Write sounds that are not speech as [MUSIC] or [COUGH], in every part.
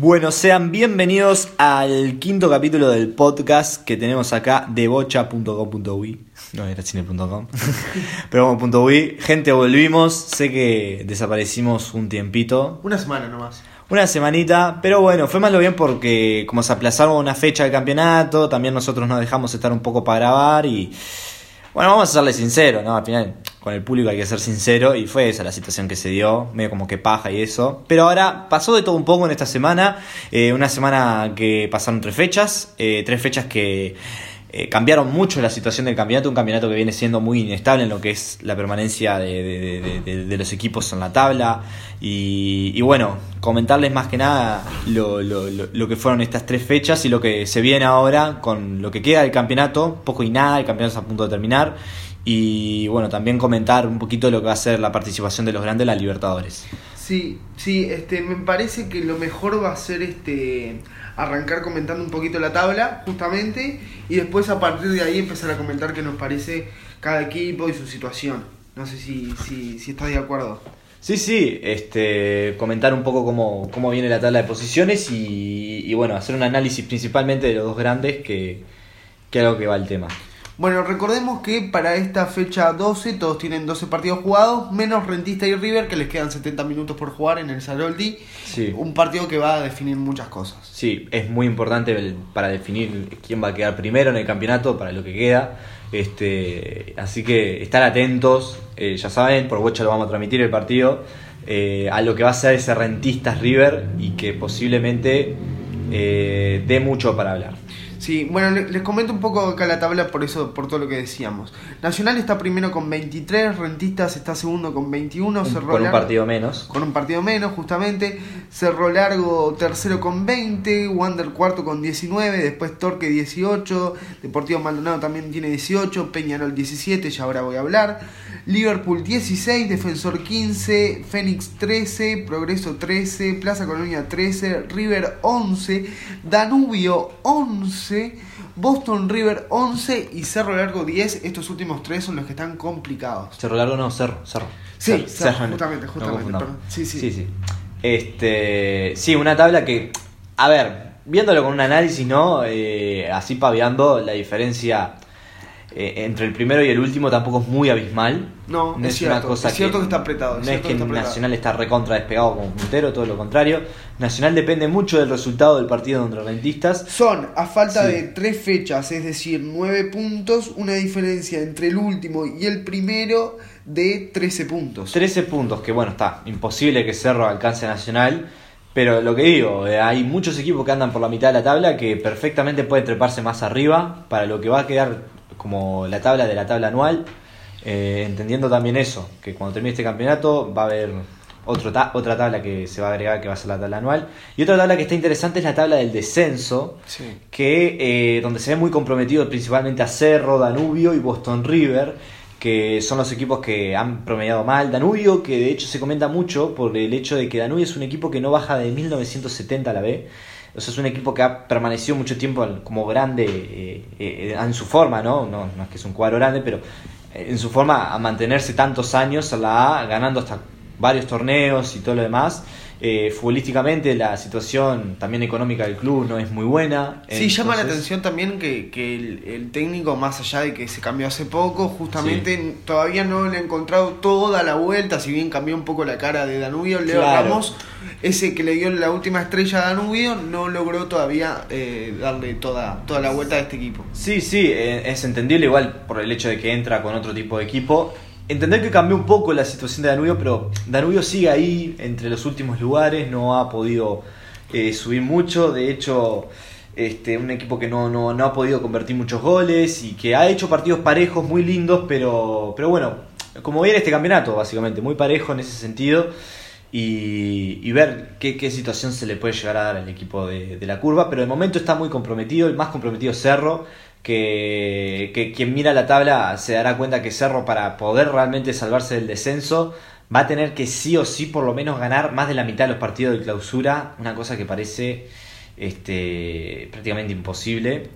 Bueno, sean bienvenidos al quinto capítulo del podcast que tenemos acá de bocha.com.uy. No era cine.com. [LAUGHS] Pero como .uy. Gente, volvimos. Sé que desaparecimos un tiempito. Una semana nomás. Una semanita, pero bueno, fue más lo bien porque como se aplazaron una fecha del campeonato, también nosotros nos dejamos estar un poco para grabar y bueno, vamos a serle sincero, ¿no? Al final, con el público hay que ser sincero y fue esa la situación que se dio, medio como que paja y eso. Pero ahora pasó de todo un poco en esta semana, eh, una semana que pasaron tres fechas, eh, tres fechas que eh, cambiaron mucho la situación del campeonato, un campeonato que viene siendo muy inestable en lo que es la permanencia de, los equipos en la tabla. Y, bueno, comentarles más que nada lo, lo, que fueron estas tres fechas y lo que se viene ahora con lo que queda del campeonato, poco y nada, el campeonato está a punto de terminar. Y bueno, también comentar un poquito lo que va a ser la participación de los grandes la Libertadores. Sí, sí, este, me parece que lo mejor va a ser este arrancar comentando un poquito la tabla, justamente, y después a partir de ahí empezar a comentar qué nos parece cada equipo y su situación. No sé si, si, si estás de acuerdo. Sí, sí, este, comentar un poco cómo, cómo viene la tabla de posiciones y, y, bueno, hacer un análisis principalmente de los dos grandes que, que algo que va el tema. Bueno, recordemos que para esta fecha 12 todos tienen 12 partidos jugados, menos Rentista y River que les quedan 70 minutos por jugar en el Saroldi. Sí. Un partido que va a definir muchas cosas. Sí, es muy importante para definir quién va a quedar primero en el campeonato, para lo que queda. Este, así que estar atentos, eh, ya saben, por Bocha lo vamos a transmitir el partido, eh, a lo que va a ser ese Rentistas River y que posiblemente eh, dé mucho para hablar. Sí, bueno, les comento un poco acá la tabla por eso, por todo lo que decíamos. Nacional está primero con 23, Rentistas está segundo con 21, Cerro Con un partido menos. Con un partido menos, justamente. Cerro Largo tercero con 20, Wander cuarto con 19, después Torque 18, Deportivo Maldonado también tiene 18, Peñarol 17, ya ahora voy a hablar. Liverpool 16, Defensor 15, Fénix 13, Progreso 13, Plaza Colonia 13, River 11, Danubio 11, Boston River 11 y Cerro Largo 10. Estos últimos tres son los que están complicados. Cerro Largo no, Cerro, Cerro. Sí, cerro, justamente, justamente. sí, sí. sí, sí. Este, sí, una tabla que, a ver, viéndolo con un análisis, ¿no? Eh, así paviando la diferencia eh, entre el primero y el último tampoco es muy abismal. No, es, cierto, es cierto que, está apretado. No es que, Nacional está recontra despegado como puntero, todo lo contrario. Nacional depende mucho del resultado del partido entre rentistas. Son, a falta de tres fechas, es decir, nueve puntos, una diferencia entre el último y el primero de 13 puntos. 13 puntos, que bueno, está imposible que Cerro alcance a Nacional. Pero lo que digo, eh, hay muchos equipos que andan por la mitad de la tabla que perfectamente pueden treparse más arriba para lo que va a quedar como la tabla de la tabla anual, eh, entendiendo también eso, que cuando termine este campeonato va a haber otro otra tabla que se va a agregar que va a ser la tabla anual. Y otra tabla que está interesante es la tabla del descenso, que eh, donde se ve muy comprometido principalmente a Cerro, Danubio y Boston River, que son los equipos que han promediado mal. Danubio, que de hecho se comenta mucho por el hecho de que Danubio es un equipo que no baja de 1970 a la B. O sea, es un equipo que ha permanecido mucho tiempo como grande eh, eh, en su forma, ¿no? ¿no? No es que es un cuadro grande, pero eh, en su forma a mantenerse tantos años a la A, ganando hasta varios torneos y todo lo demás. Eh, futbolísticamente la situación también económica del club no es muy buena. Sí, llama la atención también que, que el, técnico, más allá de que se cambió hace poco, justamente todavía no le ha encontrado toda la vuelta, si bien cambió un poco la cara de Danubio, Leo Ramos, ese que le dio la última estrella a Danubio, no logró todavía eh, darle toda, toda la vuelta a este equipo. Sí, sí, eh, es entendible igual por el hecho de que entra con otro tipo de equipo entender que cambió un poco la situación de Danubio, pero Danubio sigue ahí entre los últimos lugares, no ha podido eh, subir mucho, de hecho este, un equipo que no, no, ha podido convertir muchos goles y que ha hecho partidos parejos muy lindos, pero, pero bueno, como viene este campeonato básicamente, muy parejo en ese sentido. Y, y ver qué, qué, situación se le puede llegar a dar al equipo de, de la curva, pero de momento está muy comprometido, el más comprometido Cerro, que, quien mira la tabla se dará cuenta que Cerro para poder realmente salvarse del descenso va a tener que sí o sí por lo menos ganar más de la mitad de los partidos de clausura, una cosa que parece este, prácticamente imposible.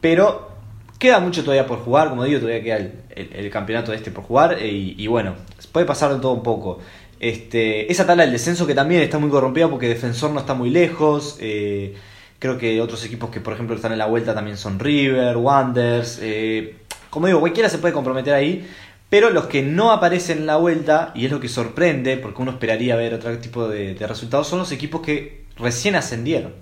Pero queda mucho todavía por jugar, como digo, todavía queda el, campeonato de este por jugar y, y, bueno, puede pasar de todo un poco. Este, esa tabla del descenso que también está muy corrompida porque Defensor no está muy lejos. eh, creo que otros equipos que, por ejemplo, están en la vuelta también son River, Wanderers. eh, como digo, cualquiera se puede comprometer ahí. Pero los que no aparecen en la vuelta, y es lo que sorprende, porque uno esperaría ver otro tipo de, de resultados, son los equipos que recién ascendieron.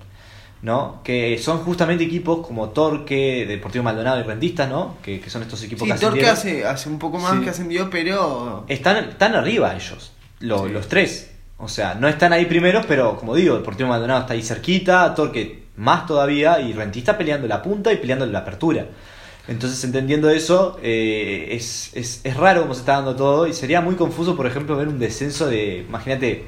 ¿no? Que son justamente equipos como Torque, Deportivo Maldonado y Rentistas, ¿no? Que, que son estos equipos Sí, que Torque ascendieron. hace, hace un poco más Sí. que ascendió, pero. Están, están arriba ellos, lo- Sí. los tres. O sea, no están ahí primeros, pero como digo, Deportivo Maldonado está ahí cerquita, Torque más todavía, y Rentista peleando la punta y peleando la apertura. Entonces, entendiendo eso, eh, es, es, es raro cómo se está dando todo y sería muy confuso, por ejemplo, ver un descenso de, imagínate,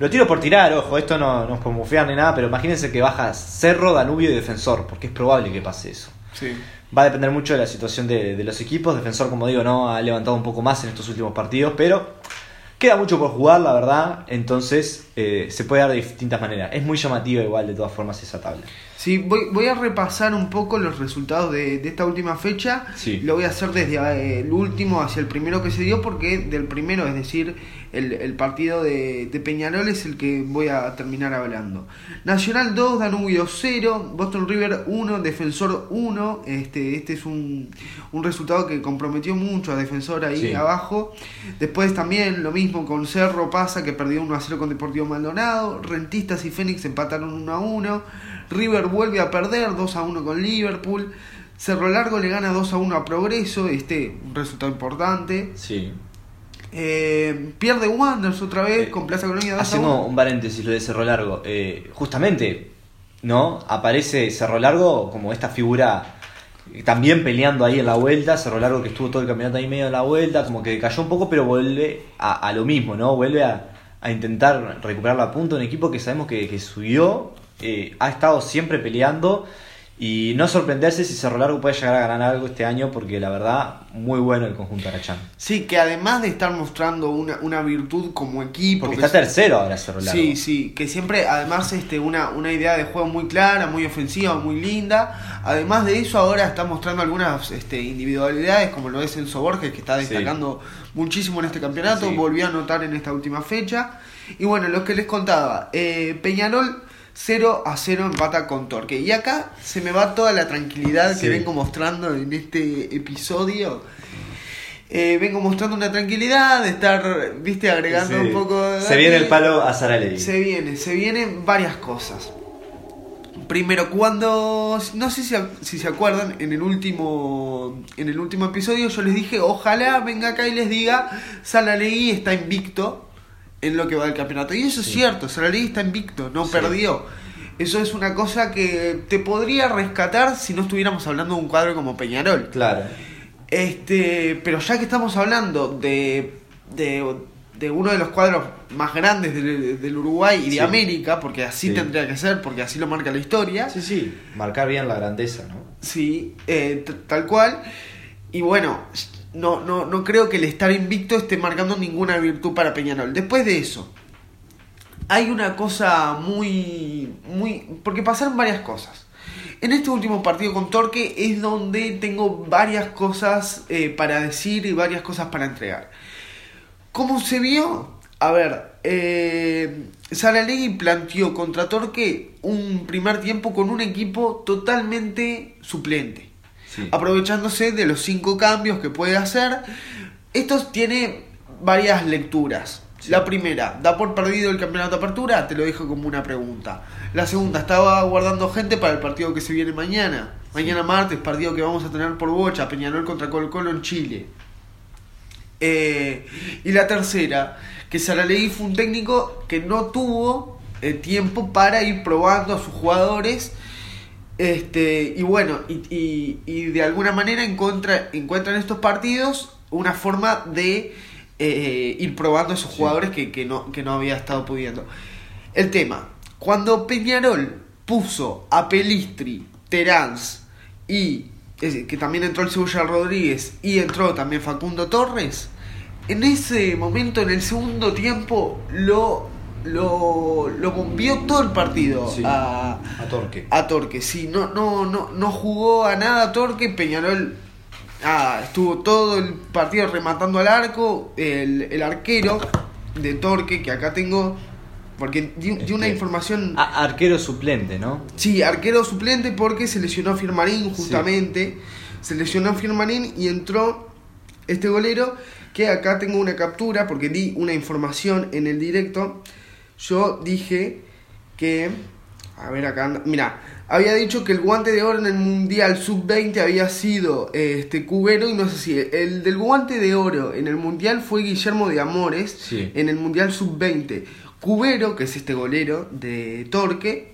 lo tiro por tirar, ojo, esto no, no es por ni nada, pero imagínense que baja Cerro, Danubio y Defensor, porque es probable que pase eso. Sí. Va a depender mucho de la situación de, de los equipos. Defensor, como digo, no ha levantado un poco más en estos últimos partidos, pero queda mucho por jugar, la verdad. Entonces eh, se puede dar de distintas maneras. Es muy llamativa igual, de todas formas, esa tabla. Sí, voy, voy a repasar un poco los resultados de, de esta última fecha. Sí. Lo voy a hacer desde eh, el último hacia el primero que se dio, porque del primero, es decir, el, el partido de, de Peñarol es el que voy a terminar hablando. Nacional 2, Danubio 0, Boston River 1, Defensor 1. Este, este es un, un resultado que comprometió mucho a Defensor ahí Sí. abajo. Después también lo mismo con Cerro pasa que perdió 1 a 0 con Deportivo Maldonado. Rentistas y Fénix empataron 1 a 1. River vuelve a perder 2 a 1 con Liverpool. Cerro Largo le gana 2 a 1 a Progreso, este un resultado importante. Sí. Eh, pierde Wanderers otra vez Eh, con Plaza Colonia 2 a Haciendo 1. un paréntesis lo de Cerro Largo. eh, justamente, ¿no? Aparece Cerro Largo como esta figura eh, también peleando ahí en la vuelta. Cerro Largo que estuvo todo el campeonato ahí medio en la vuelta, como que cayó un poco, pero vuelve a, a lo mismo, ¿no? Vuelve a, a intentar recuperar la punta. Un equipo que sabemos que, que subió, ha estado siempre peleando. Y no sorprenderse si Cerro Largo puede llegar a ganar algo este año, porque la verdad, muy bueno el conjunto Arachán. Sí, que además de estar mostrando una, una virtud como equipo. Porque que está es- tercero ahora Cerro Largo. Sí, sí, que siempre, además, este, una, una idea de juego muy clara, muy ofensiva, muy linda. Además de eso, ahora está mostrando algunas este, individualidades, como lo es Enzo Borges, que está Sí. destacando muchísimo en este campeonato. Sí. Volvió a anotar en esta última fecha. Y bueno, lo que les contaba, eh, Peñarol 0 a 0 empata con Torque. Y acá se me va toda la tranquilidad Sí. que vengo mostrando en este episodio. Eh, vengo mostrando una tranquilidad de estar, viste, agregando Sí. un poco de... Se viene el palo a Saralegui. Se viene, se vienen varias cosas. Primero, cuando no sé si, si se acuerdan en el último en el último episodio yo les dije, ojalá venga acá y les diga, Salalegui está invicto en lo que va del campeonato. Y eso es Sí. cierto, Salalegui está invicto, no Sí. perdió. Eso es una cosa que te podría rescatar si no estuviéramos hablando de un cuadro como Peñarol. Claro. Este, pero ya que estamos hablando de, de, de uno de los cuadros más grandes del, del Uruguay y de Sí. América, porque así Sí. tendría que ser, porque así lo marca la historia, Sí, sí, marcar bien la grandeza, ¿no? sí, eh, tal cual. Y bueno, no, no, no creo que el estar invicto esté marcando ninguna virtud para Peñarol. Después de eso, hay una cosa muy, muy, porque pasaron varias cosas. En este último partido con Torque es donde tengo varias cosas eh, para decir y varias cosas para entregar. ¿Cómo se vio? A ver, eh, Saralegui planteó contra Torque un primer tiempo con un equipo totalmente suplente, Sí. aprovechándose de los cinco cambios que puede hacer. Esto tiene varias lecturas. Sí. La primera, da por perdido el campeonato de apertura, te lo dejo como una pregunta. La segunda, estaba guardando gente para el partido que se viene mañana. Mañana martes, partido que vamos a tener por bocha, Peñarol contra Colo Colo en Chile. Eh, y la tercera, que Saralegui fue un técnico que no tuvo eh, tiempo para ir probando a sus jugadores. Este, y bueno, y, y- y de alguna manera encuentra, encuentra en estos partidos una forma de eh, ir probando a esos Sí. jugadores que, que no, que no había estado pudiendo. El tema, cuando Peñarol puso a Pelistri, Teráns y que también entró el Cebolla Rodríguez y entró también Facundo Torres, en ese momento, en el segundo tiempo, lo, lo, lo bombió todo el partido Sí. a, A Torque. a Torque. Sí, no, no, no, no jugó a nada Torque, Peñarol ah, estuvo todo el partido rematando al arco, el, el arquero, de Torque, que acá tengo, porque di, di una Este, información... a- arquero suplente, ¿no? Sí, arquero suplente porque se lesionó Firmarín justamente. Se lesionó Firmarín y entró este golero que acá tengo una captura porque di una información en el directo. Yo dije que... A ver acá anda. Mira, había dicho que el guante de oro en el Mundial Sub-20 había sido eh, este Cubero y no sé si el del guante de oro en el Mundial fue Guillermo de Amores Sí. en el Mundial Sub-20. Cubero, que es este golero de Torque,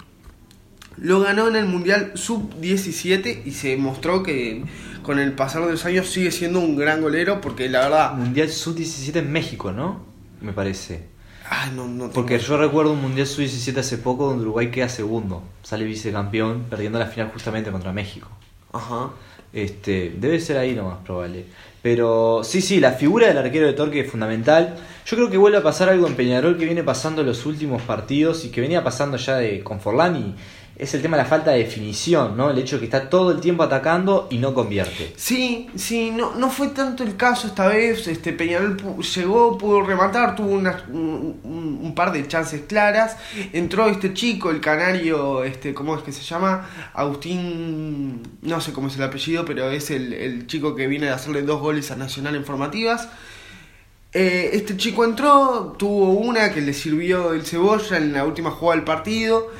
lo ganó en el Mundial Sub-17 y se mostró que con el pasar de los años sigue siendo un gran golero porque la verdad... Mundial Sub-17 en México, ¿no? Me parece. Ay, no, no tengo- Porque yo recuerdo un Mundial Sub-17 hace poco donde Uruguay queda segundo. Sale vicecampeón, perdiendo la final justamente contra México. Ajá. Este, debe ser ahí lo más probable. Pero sí, sí, la figura del arquero de Torque es fundamental. Yo creo que vuelve a pasar algo en Peñarol que viene pasando en los últimos partidos y que venía pasando ya de con Forlán y es el tema de la falta de definición, ¿no? El hecho de que está todo el tiempo atacando y no convierte. Sí, sí, no, no fue tanto el caso esta vez. Este Peñarol llegó, pudo rematar, tuvo unas- un, un- un par de chances claras. Entró este chico, el canario, este, ¿cómo es que se llama? Agustín, no sé cómo es el apellido, pero es el, el chico que viene de hacerle dos goles a Nacional en formativas. Eh, este chico entró, tuvo una que le sirvió el cebolla en la última jugada del partido.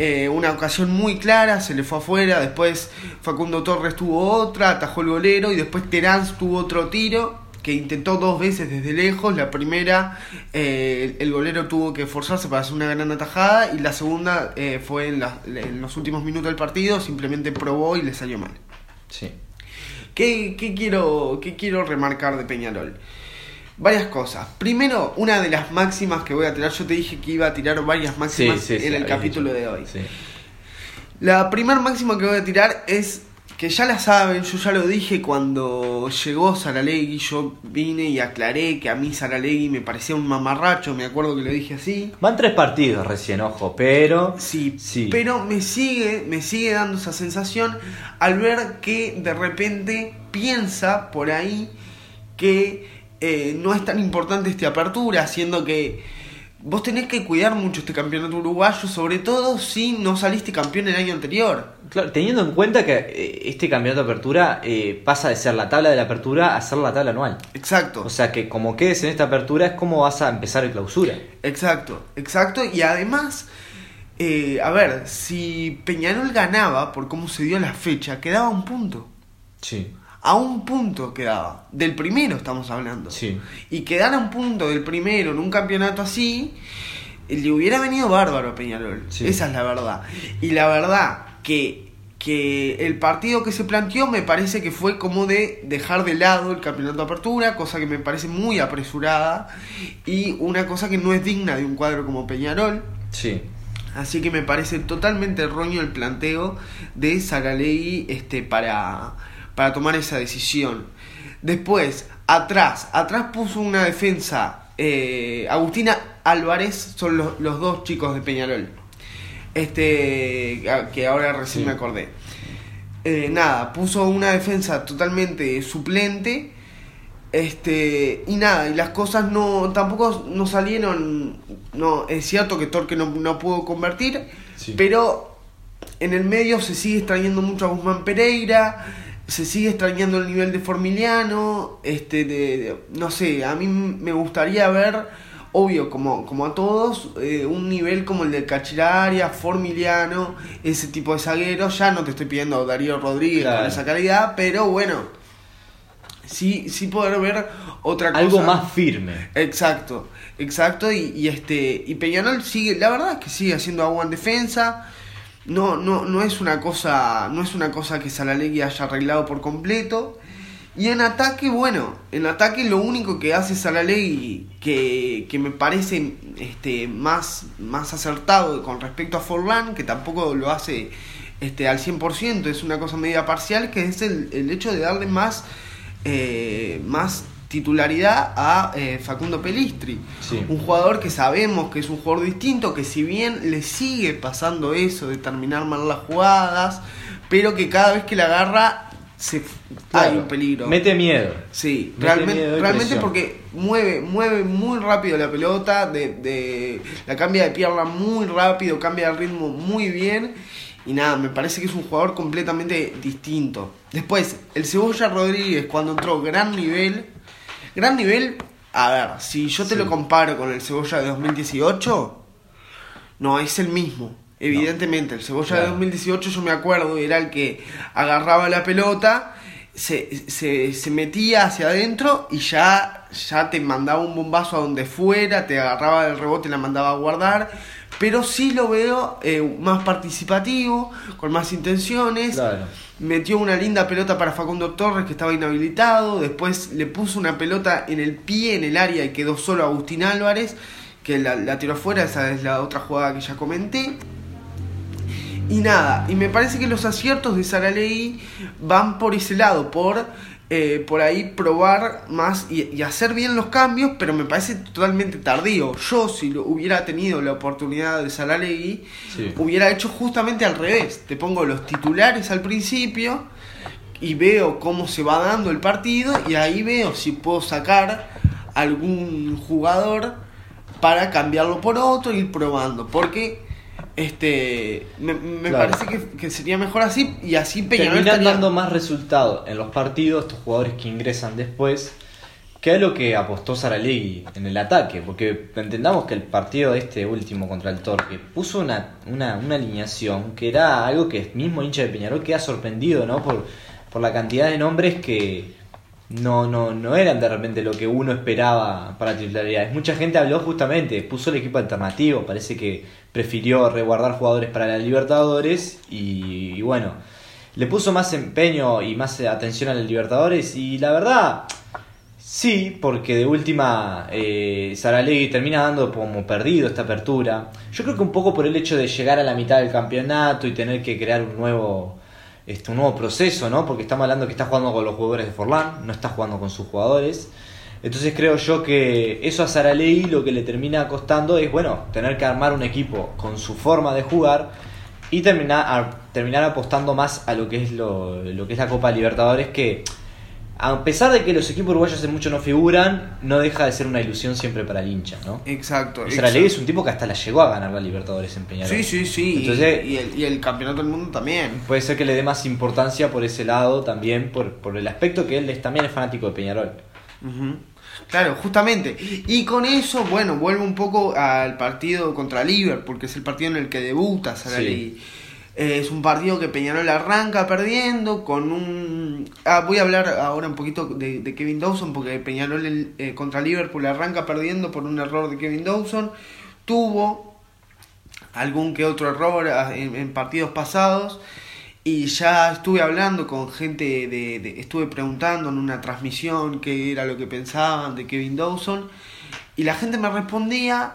Eh, una ocasión muy clara, se le fue afuera. Después Facundo Torres tuvo otra, atajó el golero. Y después Terán tuvo otro tiro que intentó dos veces desde lejos. La primera, eh, el golero tuvo que esforzarse para hacer una gran atajada. Y la segunda eh, fue en, la- en los últimos minutos del partido. Simplemente probó y le salió mal. Sí. ¿Qué, qué quiero, ¿Qué quiero remarcar de Peñarol? Varias cosas. Primero, una de las máximas que voy a tirar. Yo te dije que iba a tirar varias máximas sí, sí, en el capítulo dicho. de hoy. La primera máxima que voy a tirar es que ya la saben, yo ya lo dije cuando llegó Saralegui, yo vine y aclaré que a mí Saralegui me parecía un mamarracho, me acuerdo que lo dije así. Van tres partidos recién, ojo, pero. Sí, Sí. pero me sigue, me sigue dando esa sensación al ver que de repente piensa por ahí que eh, no es tan importante esta apertura, siendo que vos tenés que cuidar mucho este campeonato uruguayo, sobre todo si no saliste campeón el año anterior. Claro, teniendo en cuenta que eh, este campeonato de apertura eh, pasa de ser la tabla de la apertura a ser la tabla anual. Exacto. O sea que como quedes en esta apertura es como vas a empezar el clausura. Exacto, exacto. Y además, eh, a ver, si Peñarol ganaba por cómo se dio la fecha, quedaba un punto. Sí. A un punto quedaba. Del primero estamos hablando. Sí. Y quedar a un punto del primero en un campeonato así, le hubiera venido bárbaro a Peñarol. Sí. Esa es la verdad. Y la verdad que, que el partido que se planteó me parece que fue como de dejar de lado el campeonato de apertura, cosa que me parece muy apresurada y una cosa que no es digna de un cuadro como Peñarol. Sí. Así que me parece totalmente erróneo el planteo de Saralegui este, para, para tomar esa decisión. Después, atrás, atrás puso una defensa. eh, Agustina Álvarez son los, los dos chicos de Peñarol. Este, que ahora recién Sí. me acordé. Eh, nada, puso una defensa totalmente suplente. Este, y nada, y las cosas no tampoco no salieron. No, es cierto que Torque no, no pudo convertir, Sí. pero en el medio se sigue extrañando mucho a Guzmán Pereira, se sigue extrañando el nivel de Formiliano, este, de, de- no sé, a mí me gustaría ver, obvio, como, como a todos, eh, un nivel como el de Cachiraria, Formiliano, ese tipo de zagueros, ya no te estoy pidiendo Darío Rodríguez Claro. con esa calidad, pero bueno, sí, sí poder ver otra cosa. Algo más firme. Exacto, exacto. Y, y este y Peñarol sigue, la verdad es que sigue haciendo agua en defensa. No, no, no es una cosa, no es una cosa que Salalegui haya arreglado por completo. Y en ataque, bueno, en ataque lo único que hace Salalegui que, que me parece este, más, más acertado con respecto a Forlán, que tampoco lo hace este, al 100%, es una cosa media parcial, que es el, el hecho de darle más, eh, más titularidad a eh, Facundo Pelistri. Sí. Un jugador que sabemos que es un jugador distinto, que si bien le sigue pasando eso de terminar mal las jugadas, pero que cada vez que la agarra se, Claro, hay un peligro. Mete miedo. Sí, Mete realmente, miedo realmente porque mueve, mueve muy rápido la pelota, de, de- la cambia de pierna muy rápido, cambia de ritmo muy bien. Y nada, me parece que es un jugador completamente distinto. Después, el Cebolla Rodríguez, cuando entró, gran nivel. Gran nivel, a ver, si yo te Sí. lo comparo con el Cebolla de 2018, no, es el mismo. Evidentemente, el Cebolla de Claro. 2018 yo me acuerdo, era el que agarraba la pelota, se, se, se metía hacia adentro y ya, ya te mandaba un bombazo a donde fuera, te agarraba el rebote y la mandaba a guardar. Pero sí lo veo eh, más participativo, con más intenciones. Claro. Metió una linda pelota para Facundo Torres que estaba inhabilitado. Después le puso una pelota en el pie, en el área y quedó solo Agustín Álvarez, que la, la tiró afuera. Esa es la otra jugada que ya comenté. Y nada, y me parece que los aciertos de Saralegui van por ese lado, por eh, por ahí probar más y, y hacer bien los cambios, pero me parece totalmente tardío. Yo, si lo hubiera tenido la oportunidad de Saralegui, Sí. hubiera hecho justamente al revés. Te pongo los titulares al principio y veo cómo se va dando el partido y ahí veo si puedo sacar algún jugador para cambiarlo por otro e ir probando. Porque este me, me Claro. parece que, que sería mejor así y así Peñarol Terminan estaría- dando más resultado en los partidos estos jugadores que ingresan después que a lo que apostó Saralegui en el ataque. Porque entendamos que el partido este último contra el Torque puso una, una, una alineación que era algo que el mismo hincha de Peñarol queda sorprendido ¿no? por, por la cantidad de nombres que no, no, no eran de repente lo que uno esperaba para titularidades. Mucha gente habló justamente, puso el equipo alternativo, parece que prefirió reguardar jugadores para la Libertadores y, bueno, le puso más empeño y más atención a la Libertadores y la verdad, sí, porque de última eh, Saralegui termina dando como perdido esta apertura. Yo creo que un poco por el hecho de llegar a la mitad del campeonato y tener que crear un nuevo este, un nuevo proceso, ¿no? Porque estamos hablando que está jugando con los jugadores de Forlán, no está jugando con sus jugadores. Entonces creo yo que eso a Saralegui lo que le termina costando es, bueno, tener que armar un equipo con su forma de jugar y terminar, terminar apostando más a lo que es lo, lo que es la Copa Libertadores que a pesar de que los equipos uruguayos hace mucho no figuran, no deja de ser una ilusión siempre para el hincha, ¿no? Exacto. Y Saralegui es un tipo que hasta la llegó a ganar la Libertadores en Peñarol. Sí, sí, sí. y- Entonces, y, el, y el campeonato del mundo también. Puede ser que le dé más importancia por ese lado también, por, por el aspecto que él es, también es fanático de Peñarol. Claro, justamente. Y con eso, bueno, vuelvo un poco al partido contra Liverpool, que es el partido en el que debuta Saralegui. Eh, es un partido que Peñarol arranca perdiendo con un... Ah, voy a hablar ahora un poquito de, Kevin Dawson, porque Peñarol eh, contra Liverpool arranca perdiendo por un error de Kevin Dawson. Tuvo algún que otro error ah, en, en partidos pasados y ya estuve hablando con gente de, de- estuve preguntando en una transmisión qué era lo que pensaban de Kevin Dawson y la gente me respondía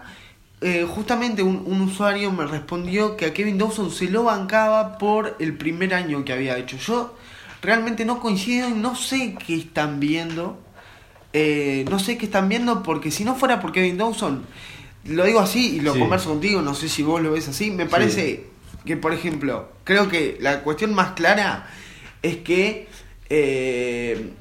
eh, justamente un, un usuario me respondió que a Kevin Dawson se lo bancaba por el primer año que había hecho yo realmente no coincido y no sé qué están viendo eh, no sé qué están viendo porque si no fuera por Kevin Dawson lo digo así y lo Sí. converso contigo, no sé si vos lo ves así. Me parece que, por ejemplo, creo que la cuestión más clara es que, eh,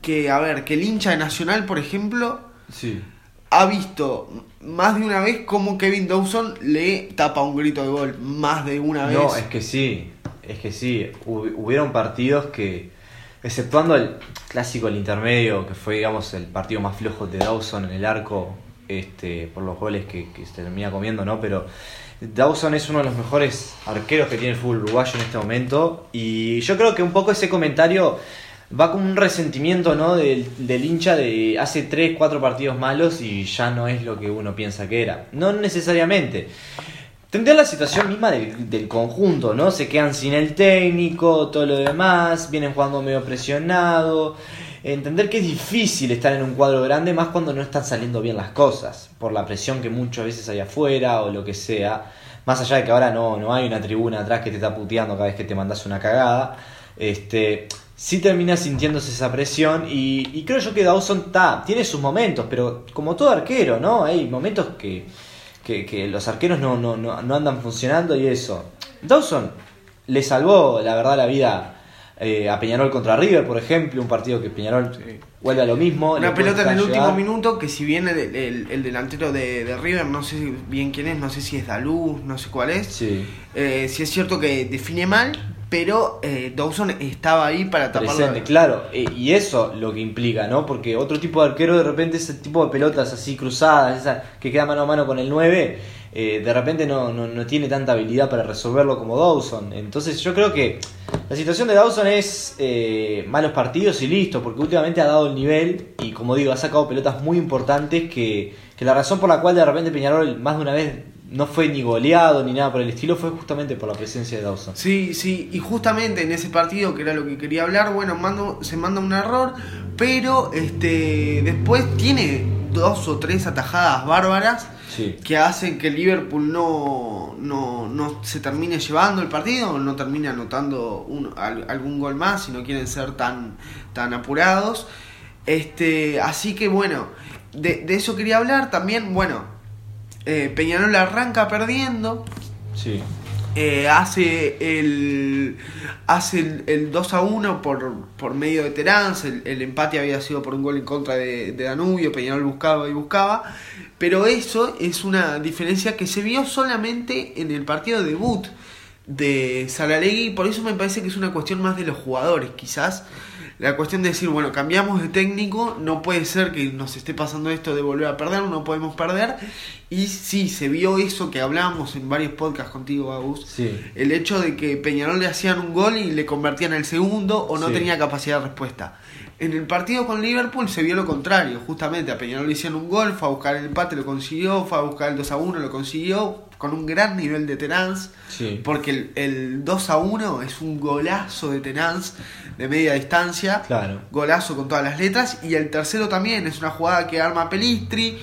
que, a ver, que el hincha de Nacional, por ejemplo, Sí. Ha visto más de una vez cómo Kevin Dawson le tapa un grito de gol. Más de una vez. No, es que sí, es que sí. Hub- hubieron partidos que, exceptuando el clásico, el intermedio, que fue, digamos, el partido más flojo de Dawson en el arco, este, por los goles que, que se termina comiendo, ¿no? Pero Dawson es uno de los mejores arqueros que tiene el fútbol uruguayo en este momento. Y yo creo que un poco ese comentario va con un resentimiento, ¿no? Del, hincha de hace 3, 4 partidos malos y ya no es lo que uno piensa que era. No necesariamente. Tendría la situación misma del, del conjunto, ¿no? Se quedan sin el técnico, todo lo demás, vienen jugando medio presionado. Entender que es difícil estar en un cuadro grande, más cuando no están saliendo bien las cosas, por la presión que muchas veces hay afuera o lo que sea. Más allá de que ahora no, no hay una tribuna atrás que te está puteando cada vez que te mandas una cagada. Este, sí termina sintiéndose esa presión y, y creo yo que Dawson está, tiene sus momentos, pero como todo arquero, ¿no? Hay momentos que, que, que los arqueros no, no, no, no andan funcionando y eso. Dawson le salvó, la verdad, la vida eh, a Peñarol contra River, por ejemplo, un partido que Peñarol vuelve a lo mismo. Una pelota en el último minuto que si bien el, el- el delantero de, de River, no sé bien quién es, no sé si es Dalú, no sé cuál es. Sí. Eh, sí es cierto que define mal, pero eh, Dawson estaba ahí para taparlo. Presente, claro, e- y eso lo que implica, ¿no? Porque otro tipo de arquero de repente ese tipo de pelotas así cruzadas, esa que queda mano a mano con el 9, eh, de repente no, no, no tiene tanta habilidad para resolverlo como Dawson. Entonces yo creo que la situación de Dawson es eh, malos partidos y listo, porque últimamente ha dado el nivel y como digo, ha sacado pelotas muy importantes que, que la razón por la cual de repente Peñarol más de una vez no fue ni goleado ni nada por el estilo fue justamente por la presencia de Dawson. Sí, sí, y justamente en ese partido, que era lo que quería hablar, bueno, mando, se manda un error, pero este después tiene dos o tres atajadas bárbaras Sí. que hacen que Liverpool no, no, no se termine llevando el partido, no termine anotando un- al- algún gol más si no quieren ser tan, tan apurados. Este, así que bueno, de, de eso quería hablar también, bueno, eh, Peñarol arranca perdiendo, Sí. eh, hace el hace el, el 2 a 1 por, por medio de Terán, el, el empate había sido por un gol en contra de, de Danubio, Peñarol buscaba y buscaba, pero eso es una diferencia que se vio solamente en el partido debut de Saralegui, por eso me parece que es una cuestión más de los jugadores, quizás. La cuestión de decir, bueno, cambiamos de técnico, no puede ser que nos esté pasando esto de volver a perder, no podemos perder. Y sí, se vio eso que hablábamos en varios podcasts contigo, Agus. Sí. El hecho de que Peñarol le hacían un gol y le convertían el segundo o no Sí. tenía capacidad de respuesta. En el partido con Liverpool se vio lo contrario, justamente a Peñarol le hicieron un gol, fue a buscar el empate, lo consiguió, fue a buscar el 2 a 1, lo consiguió, con un gran nivel de Tenance, Sí. porque el, el 2 a 1 es un golazo de Tenance de media distancia, Claro. golazo con todas las letras, y el tercero también es una jugada que arma Pelistri,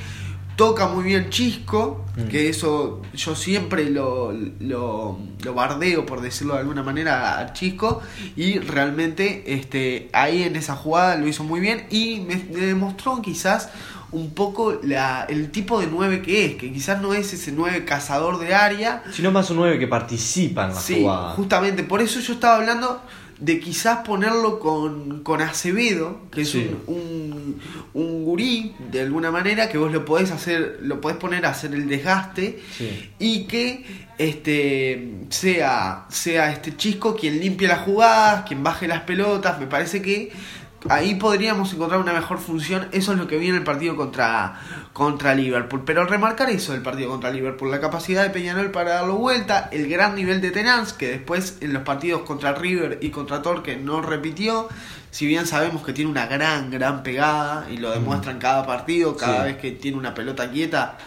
toca muy bien Chisco, Mm. que eso yo siempre lo, lo, lo bardeo, por decirlo de alguna manera, a Chisco, y realmente este, ahí en esa jugada lo hizo muy bien y me, me demostró quizás un poco la, el tipo de 9 que es, que quizás no es ese 9 cazador de área, Sino más un 9 que participa en la Sí, jugada. justamente, por eso yo estaba hablando de quizás ponerlo con, con Acevedo, que es un, un, un gurí, de alguna manera, que vos lo podés hacer, lo podés poner a hacer el desgaste Sí. y que este sea, sea este Chisco quien limpie las jugadas, quien baje las pelotas, me parece que ahí podríamos encontrar una mejor función, eso es lo que vi en el partido contra, contra Liverpool, pero remarcar eso del partido contra Liverpool, la capacidad de Peñarol para darlo vuelta, el gran nivel de Tenance, que después en los partidos contra River y contra Torque no repitió, si bien sabemos que tiene una gran, gran pegada y lo demuestra en cada partido, cada Sí. vez que tiene una pelota quieta,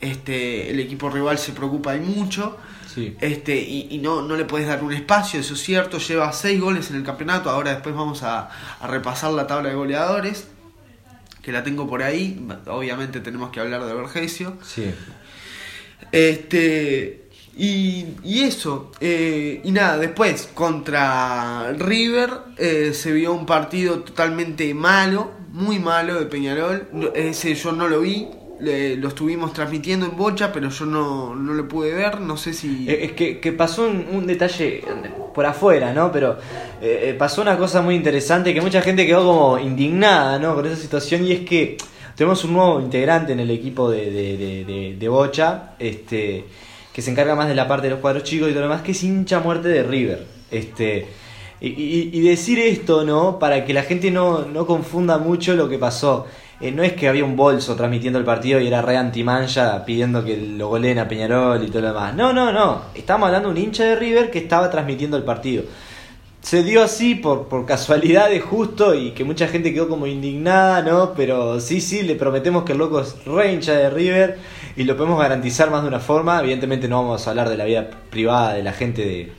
este, el equipo rival se preocupa y mucho. Sí. Este, y, y no, no le puedes dar un espacio, eso es cierto, lleva 6 goles en el campeonato, ahora después vamos a, a repasar la tabla de goleadores, que la tengo por ahí, obviamente tenemos que hablar de Vergesio. Sí. Este, y, y eso, eh, y nada, después contra River eh, se vio un partido totalmente malo, muy malo de Peñarol, ese yo no lo vi. Le- lo estuvimos transmitiendo en Bocha, pero yo no, no lo pude ver. No sé si. Eh, Es que, que pasó un, detalle por afuera, ¿no? Pero eh, eh, pasó una cosa muy interesante que mucha gente quedó como indignada, ¿no? Con esa situación y es que tenemos un nuevo integrante en el equipo de, de, de, de- Bocha, este, que se encarga más de la parte de los cuadros chicos y todo lo demás, que es hincha muerte de River. Este, y, y- y decir esto, ¿no? Para que la gente no, no confunda mucho lo que pasó. Eh, no es que había un bolso transmitiendo el partido y era re antimancha pidiendo que lo goleen a Peñarol y todo lo demás. No, no, no. Estamos hablando de un hincha de River que estaba transmitiendo el partido. Se dio así por, por casualidad de justo y que mucha gente quedó como indignada, ¿no? Pero sí, sí, le prometemos que el loco es re hincha de River y lo podemos garantizar más de una forma. Evidentemente no vamos a hablar de la vida privada de la gente de,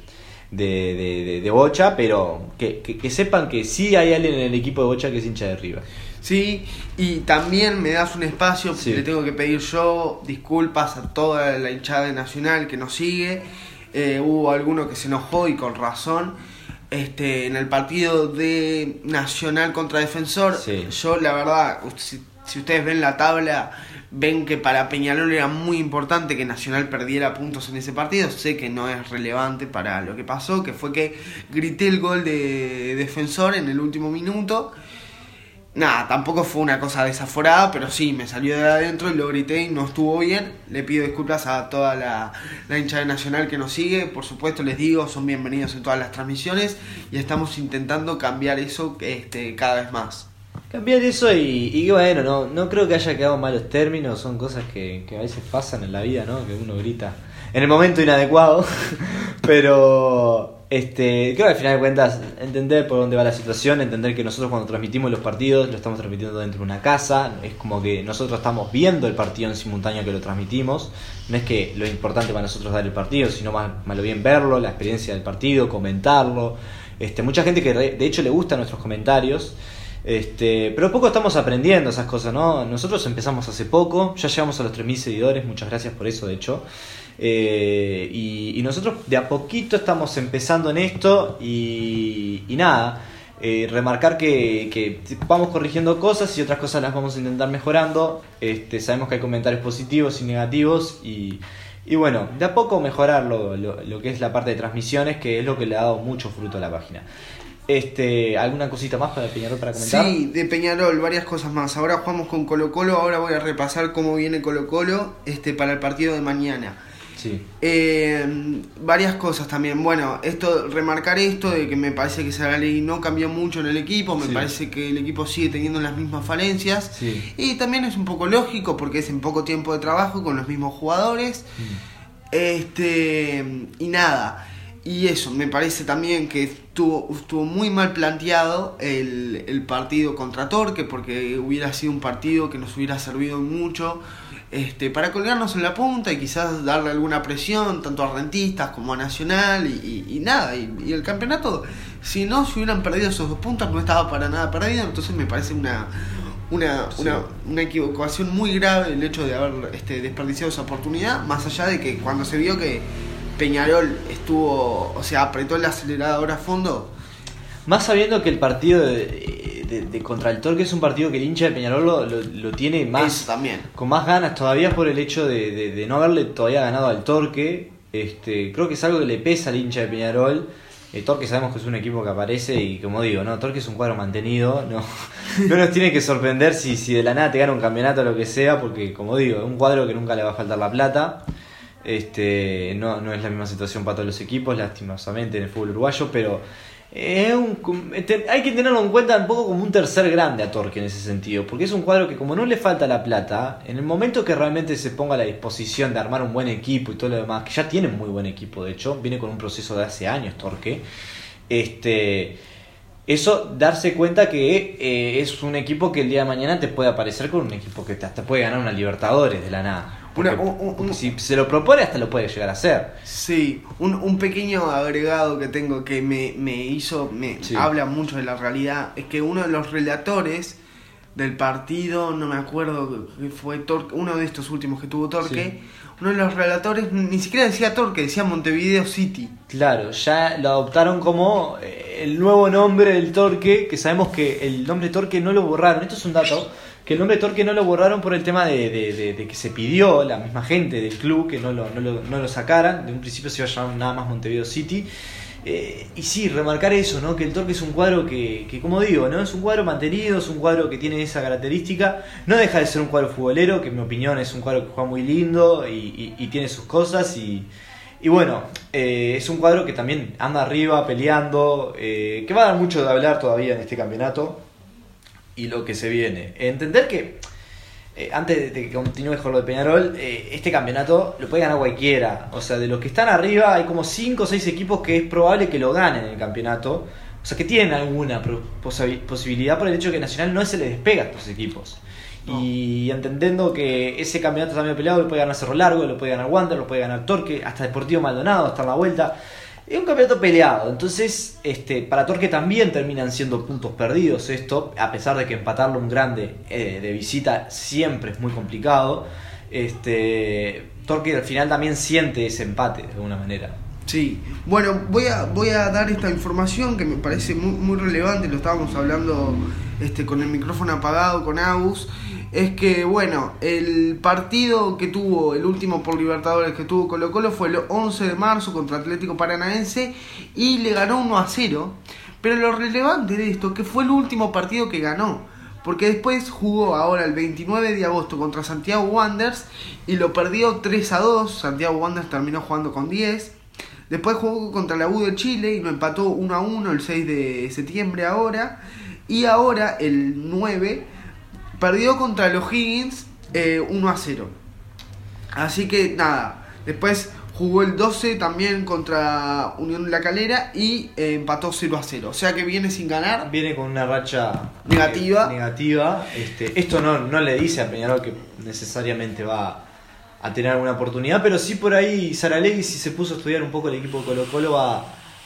de, de, de- Bocha, pero que- que sepan que sí hay alguien en el equipo de Bocha que es hincha de River. Sí, y también me das un espacio, Sí. le tengo que pedir yo disculpas a toda la hinchada de Nacional que nos sigue. Eh, hubo alguno que se enojó y con razón. Este, en el partido de Nacional contra Defensor, Sí. yo la verdad, si, si ustedes ven la tabla, ven que para Peñarol era muy importante que Nacional perdiera puntos en ese partido. Sé que no es relevante para lo que pasó, que fue que grité el gol de defensor en el último minuto. Nada, tampoco fue una cosa desaforada, pero sí, me salió de adentro y lo grité y no estuvo bien. Le pido disculpas a toda la, la hincha de Nacional que nos sigue. Por supuesto, les digo, son bienvenidos en todas las transmisiones y estamos intentando cambiar eso este, cada vez más. Cambiar eso y, y bueno, no, no creo que haya quedado malos términos, son cosas que, que a veces pasan en la vida, ¿no? Que uno grita en el momento inadecuado, [LAUGHS] pero este, creo que al final de cuentas entender por dónde va la situación, entender que nosotros cuando transmitimos los partidos lo estamos transmitiendo dentro de una casa, es como que nosotros estamos viendo el partido en simultáneo que lo transmitimos, no es que lo importante para nosotros dar el partido, sino más, más lo bien verlo, la experiencia del partido, comentarlo, este, mucha gente que de hecho le gustan nuestros comentarios, este, pero poco estamos aprendiendo esas cosas, ¿no? Nosotros empezamos hace poco, ya llegamos a los 3.000 seguidores, muchas gracias por eso, de hecho. Eh, y, nosotros de a poquito estamos empezando en esto y, y nada, eh, remarcar que, que vamos corrigiendo cosas y otras cosas las vamos a intentar mejorando. Este, sabemos que hay comentarios positivos y negativos y, y bueno, de a poco mejorar lo, lo, lo que es la parte de transmisiones, que es lo que le ha dado mucho fruto a la página. Este, ¿Alguna cosita más para Peñarol para comentar? Sí, de Peñarol, varias cosas más. Ahora jugamos con Colo Colo, ahora voy a repasar cómo viene Colo Colo este, para el partido de mañana. Sí. Eh, varias cosas también. Bueno, esto remarcar esto de que me parece que Saraley no cambió mucho en el equipo, me Sí. parece que el equipo sigue teniendo las mismas falencias. Sí. Y también es un poco lógico porque es en poco tiempo de trabajo con los mismos jugadores. Este, y nada. Y eso, me parece también que estuvo, estuvo muy mal planteado el, el partido contra Torque, porque hubiera sido un partido que nos hubiera servido mucho este, para colgarnos en la punta y quizás darle alguna presión, tanto a rentistas como a Nacional, y, y- y nada. Y, y el campeonato, si no se hubieran perdido esos dos puntos, no estaba para nada perdido, entonces me parece una. Una, Sí. una, una equivocación muy grave el hecho de haber este, desperdiciado esa oportunidad, más allá de que cuando se vio que Peñarol estuvo, o sea, apretó el acelerador a fondo, Más sabiendo que el partido de, de- de contra el Torque es un partido que el hincha de Peñarol lo, lo- lo tiene eso más también. con más ganas todavía por el hecho de, de- de no haberle todavía ganado al Torque. Este, creo que es algo que le pesa al hincha de Peñarol. El Torque sabemos que es un equipo que aparece y como digo, no, Torque es un cuadro mantenido, no, [LAUGHS] no nos tiene que sorprender si, si de la nada te gana un campeonato o lo que sea, porque como digo, es un cuadro que nunca le va a faltar la plata. Este, no, no es la misma situación para todos los equipos, lastimosamente en el fútbol uruguayo, pero es un, te- hay que tenerlo en cuenta un poco como un tercer grande a Torque en ese sentido, porque es un cuadro que como no le falta la plata, en el momento que realmente se ponga a la disposición de armar un buen equipo y todo lo demás, que ya tiene un muy buen equipo de hecho, viene con un proceso de hace años Torque, este, eso darse cuenta que eh, es un equipo que el día de mañana te puede aparecer con un equipo que te hasta puede ganar una Libertadores de la nada. Porque, Una- un- un- porque si se lo propone hasta lo puede llegar a hacer. Sí, un, un pequeño agregado que tengo que me, me hizo, me Sí. habla mucho de la realidad, es que uno de los relatores del partido, no me acuerdo que fue Torque, uno de estos últimos que tuvo Torque, uno de los relatores ni siquiera decía Torque, decía Montevideo City. Claro, ya lo adoptaron como eh, el nuevo nombre del Torque, que sabemos que el nombre Torque no lo borraron. Esto es un dato, que el nombre Torque no lo borraron por el tema de, que se pidió la misma gente del club que no lo, sacaran. De un principio se iba a llamar nada más Montevideo City. Eh, y sí, remarcar eso, ¿no? Que el Torque es un cuadro que, como digo, ¿no? Es un cuadro mantenido, es un cuadro que tiene esa característica. No deja de ser un cuadro futbolero, que en mi opinión es un cuadro que juega muy lindo y tiene sus cosas. Y, y bueno, eh, es un cuadro que también anda arriba, peleando, eh, que va a dar mucho de hablar todavía en este campeonato y lo que se viene. Entender que, eh, antes de que continúe con lo de Peñarol, eh, este campeonato lo puede ganar cualquiera. O sea, de los que están arriba hay como 5 o 6 equipos que es probable que lo ganen el campeonato. O sea, que tienen alguna posibilidad por el hecho de que Nacional no se le despega a estos equipos. Y entendiendo que ese campeonato está medio peleado, lo puede ganar Cerro Largo, lo puede ganar Wander, lo puede ganar Torque, hasta Deportivo Maldonado, hasta la vuelta. Es un campeonato peleado, entonces este, para Torque también terminan siendo puntos perdidos esto, a pesar de que empatarlo un grande eh, de visita siempre es muy complicado. Este, Torque al final también siente ese empate de alguna manera. Sí, bueno, voy a, voy a dar esta información que me parece muy, muy relevante, lo estábamos hablando este, con el micrófono apagado con Agus. Es que, bueno, el partido que tuvo, el último por Libertadores que tuvo Colo Colo fue el 11 de marzo contra Atlético Paranaense y le ganó 1 a 0. Pero lo relevante de esto que fue el último partido que ganó. Porque después jugó ahora el 29 de agosto contra Santiago Wanderers y lo perdió 3 a 2. Santiago Wanderers terminó jugando con 10. Después jugó contra la U de Chile y lo empató 1 a 1 el 6 de septiembre ahora. Y ahora el 9 perdió contra los Higgins 1 eh, a 0. Así que nada, después jugó el 12 también contra Unión La Calera y eh, empató 0 a 0. O sea que viene sin ganar. Viene con una racha negativa. negativa. Este, esto no, no le dice a Peñarol que necesariamente va a tener alguna oportunidad, pero sí por ahí Saralegui si se puso a estudiar un poco el equipo de Colo Colo va,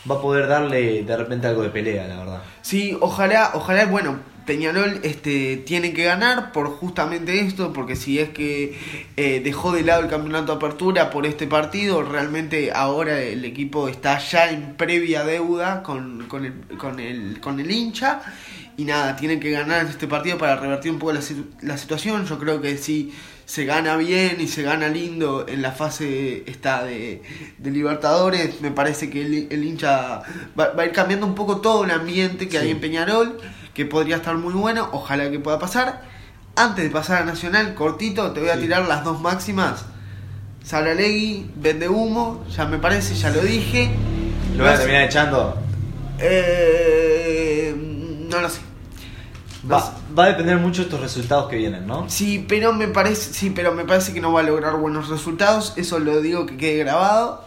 va a poder darle de repente algo de pelea, la verdad. Sí, ojalá, ojalá, bueno, Peñarol este, tiene que ganar por justamente esto, porque si es que eh, dejó de lado el campeonato de apertura por este partido, realmente ahora el equipo está ya en previa deuda con, con, el, con, el, con el hincha. Y nada, tiene que ganar este partido para revertir un poco la, la situación. Yo creo que si se gana bien y se gana lindo en la fase esta de, de Libertadores, me parece que el, hincha va, a ir cambiando un poco todo el ambiente que hay en Peñarol que podría estar muy bueno, ojalá que pueda pasar. Antes de pasar a Nacional, cortito, te voy a tirar las dos máximas. Saralegui, vende humo, ya me parece, ya lo dije. ¿Lo voy a terminar echando? Eh, no lo sé. va, va, a depender mucho de estos resultados que vienen, ¿no? Sí, pero me parece, sí, pero me parece que no va a lograr buenos resultados. Eso lo digo que quede grabado.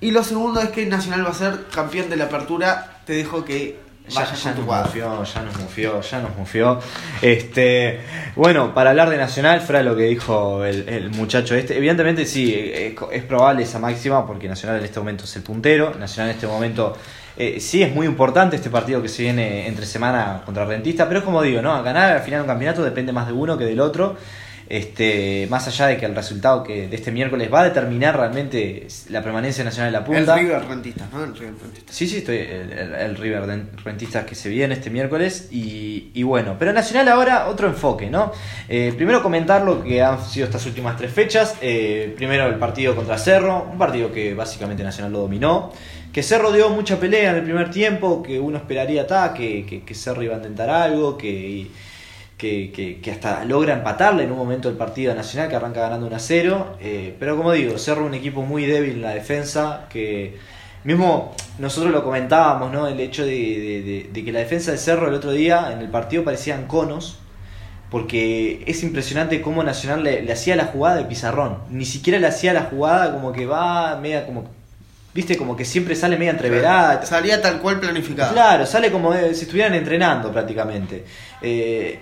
Y lo segundo es que Nacional va a ser campeón de la apertura. Te dejo que ya, ya nos mufió, ya nos mufió, ya nos mufió. Este, bueno, para hablar de Nacional, fuera lo que dijo el, muchacho este, evidentemente sí, es, probable esa máxima porque Nacional en este momento es el puntero, Nacional en este momento eh, sí es muy importante este partido que se viene entre semana contra Rentista, pero es como digo, ¿no? ganar al final un campeonato depende más de uno que del otro este, más allá de que el resultado que de este miércoles va a determinar realmente la permanencia nacional en la punta. El River Rentista, ¿no? El River Rentista. Sí, sí, estoy, el, River Rentista que se viene este miércoles y, bueno, pero Nacional ahora otro enfoque, ¿no? Eh, primero comentar lo que han sido estas últimas tres fechas. Eh, primero el partido contra Cerro, un partido que básicamente Nacional lo dominó. Que Cerro dio mucha pelea en el primer tiempo, que uno esperaría ta, que, que, que Cerro iba a intentar algo, que que, hasta logra empatarle en un momento el partido Nacional que arranca ganando 1 a 0. Eh, pero como digo, Cerro un equipo muy débil en la defensa, que mismo nosotros lo comentábamos, ¿no? El hecho de, que la defensa de Cerro el otro día en el partido parecían conos, porque es impresionante cómo Nacional le, hacía la jugada de pizarrón. Ni siquiera le hacía la jugada como que va media como Viste, como que siempre sale media entreverada. Salía tal cual planificado. Claro, sale como si estuvieran entrenando prácticamente. Eh,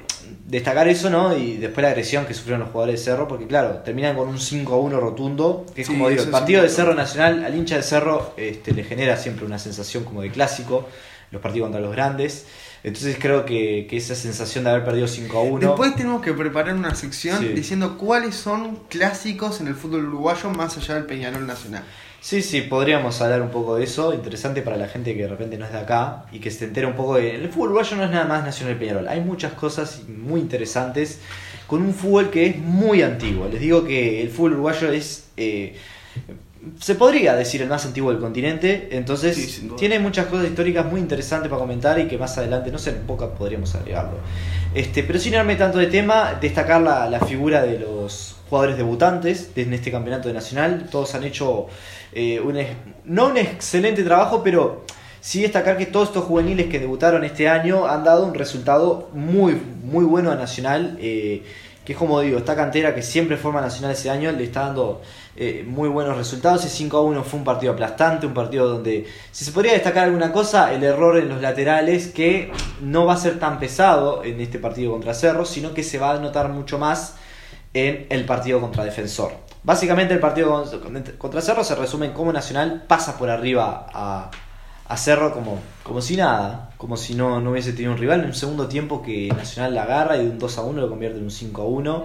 destacar eso, ¿no? Y después la agresión que sufrieron los jugadores de Cerro, porque claro, terminan con un 5 a 1 rotundo, que es como digo, el partido de Cerro Nacional al hincha de Cerro este, le genera siempre una sensación como de clásico, los partidos contra los grandes. Entonces creo que, esa sensación de haber perdido 5 a 1. Después tenemos que preparar una sección diciendo cuáles son clásicos en el fútbol uruguayo más allá del Peñarol Nacional. Sí, sí, podríamos hablar un poco de eso. Interesante para la gente que de repente no es de acá y que se entere un poco de. El fútbol uruguayo no es nada más Nacional Peñarol. Hay muchas cosas muy interesantes con un fútbol que es muy antiguo. Les digo que el fútbol uruguayo es. Eh, se podría decir el más antiguo del continente, entonces tiene muchas cosas históricas muy interesantes para comentar y que más adelante, no sé, en pocas podríamos agregarlo. Este, pero sin tanto de tema, destacar la, la figura de los jugadores debutantes en este campeonato de nacional. Todos han hecho eh, un, no un excelente trabajo, pero sí destacar que todos estos juveniles que debutaron este año han dado un resultado muy, muy bueno a Nacional. Eh, que es como digo, esta cantera que siempre forma Nacional ese año le está dando eh, muy buenos resultados. Ese 5 a 1 fue un partido aplastante, un partido donde, si se podría destacar alguna cosa, el error en los laterales, que no va a ser tan pesado en este partido contra Cerro, sino que se va a notar mucho más en el partido contra Defensor. Básicamente el partido contra Cerro se resume en cómo Nacional pasa por arriba a, Cerro como, como si nada, como si no, no hubiese tenido un rival. En un segundo tiempo que Nacional la agarra y de un 2 a 1 lo convierte en un 5 a 1.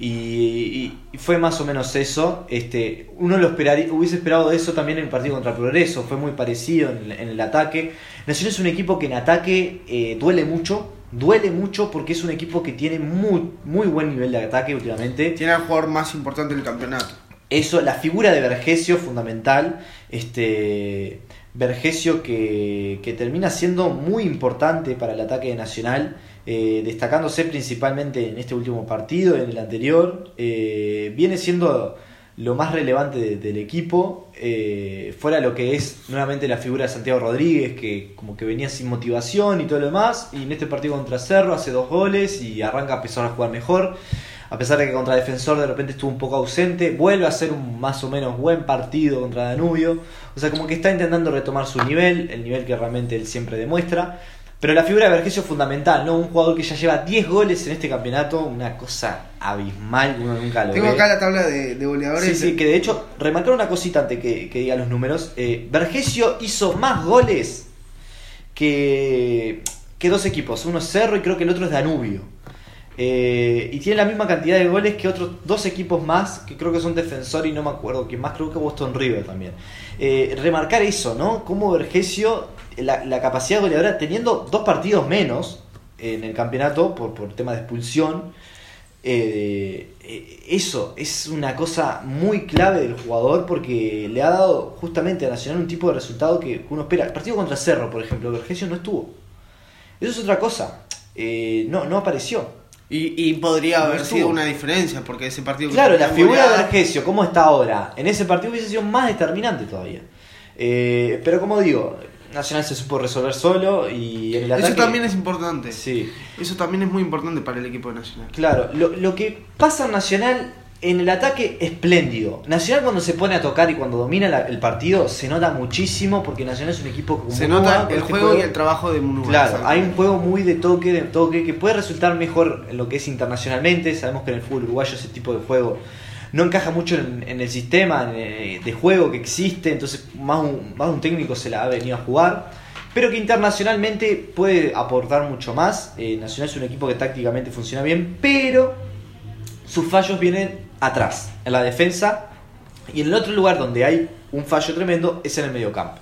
Y, fue más o menos eso. Este, uno lo esperaría, hubiese esperado eso también en el partido contra Progreso, fue muy parecido en el, ataque. Nacional es un equipo que en ataque eh, duele mucho, duele mucho porque es un equipo que tiene muy, muy buen nivel de ataque últimamente. Tiene al jugador más importante del campeonato. Eso, la figura de Vergesio fundamental, este Vergesio que, que termina siendo muy importante para el ataque de Nacional, eh, destacándose principalmente en este último partido, en el anterior, eh, viene siendo lo más relevante de- del equipo, eh, fuera lo que es nuevamente la figura de Santiago Rodríguez, que como que venía sin motivación y todo lo demás, y en este partido contra Cerro hace dos goles y arranca a empezar a jugar mejor, a pesar de que contra Defensor de repente estuvo un poco ausente, vuelve a hacer un más o menos buen partido contra Danubio, o sea, como que está intentando retomar su nivel, el nivel que realmente él siempre demuestra. Pero la figura de Vergesio es fundamental, ¿no? Un jugador que ya lleva 10 goles en este campeonato, una cosa abismal, uno nunca lo Tengo ve. acá la tabla de, de goleadores. Sí, sí, que de hecho, remarcar una cosita antes que, que diga los números. Eh, Vergesio hizo más goles que, que dos equipos. Uno es Cerro y creo que el otro es Danubio. Eh, y tiene la misma cantidad de goles que otros dos equipos más, que creo que son Defensor y no me acuerdo quién más, creo que Boston River también. Eh, remarcar eso, ¿no? Como Vergesio, la, la capacidad goleadora, teniendo dos partidos menos en el campeonato por, por tema de expulsión, eh, eh, eso es una cosa muy clave del jugador porque le ha dado justamente a Nacional un tipo de resultado que uno espera. El partido contra Cerro, por ejemplo, Vergesio no estuvo. Eso es otra cosa. Eh, no, no apareció. Y, y podría No haber estuvo. sido una diferencia, porque ese partido. Claro, la figura de Vergesio, ¿cómo está ahora? En ese partido hubiese sido más determinante todavía. Eh, pero como digo, Nacional se supo resolver solo y en el ataque... Eso también es importante. Sí. Eso también es muy importante para el equipo de Nacional. Claro, lo, lo que pasa en Nacional en el ataque espléndido. Nacional cuando se pone a tocar y cuando domina la- el partido se nota muchísimo porque Nacional es un equipo que Se nota el este juego y el trabajo de Munua. Claro, hay un juego muy de toque, de toque, que puede resultar mejor en lo que es internacionalmente. Sabemos que en el fútbol uruguayo ese tipo de juego no encaja mucho en, el sistema de juego que existe, entonces más un, más un técnico se la ha venido a jugar. Pero que internacionalmente puede aportar mucho más. Eh, Nacional es un equipo que tácticamente funciona bien, pero sus fallos vienen atrás, en la defensa. Y en el otro lugar donde hay un fallo tremendo es en el mediocampo.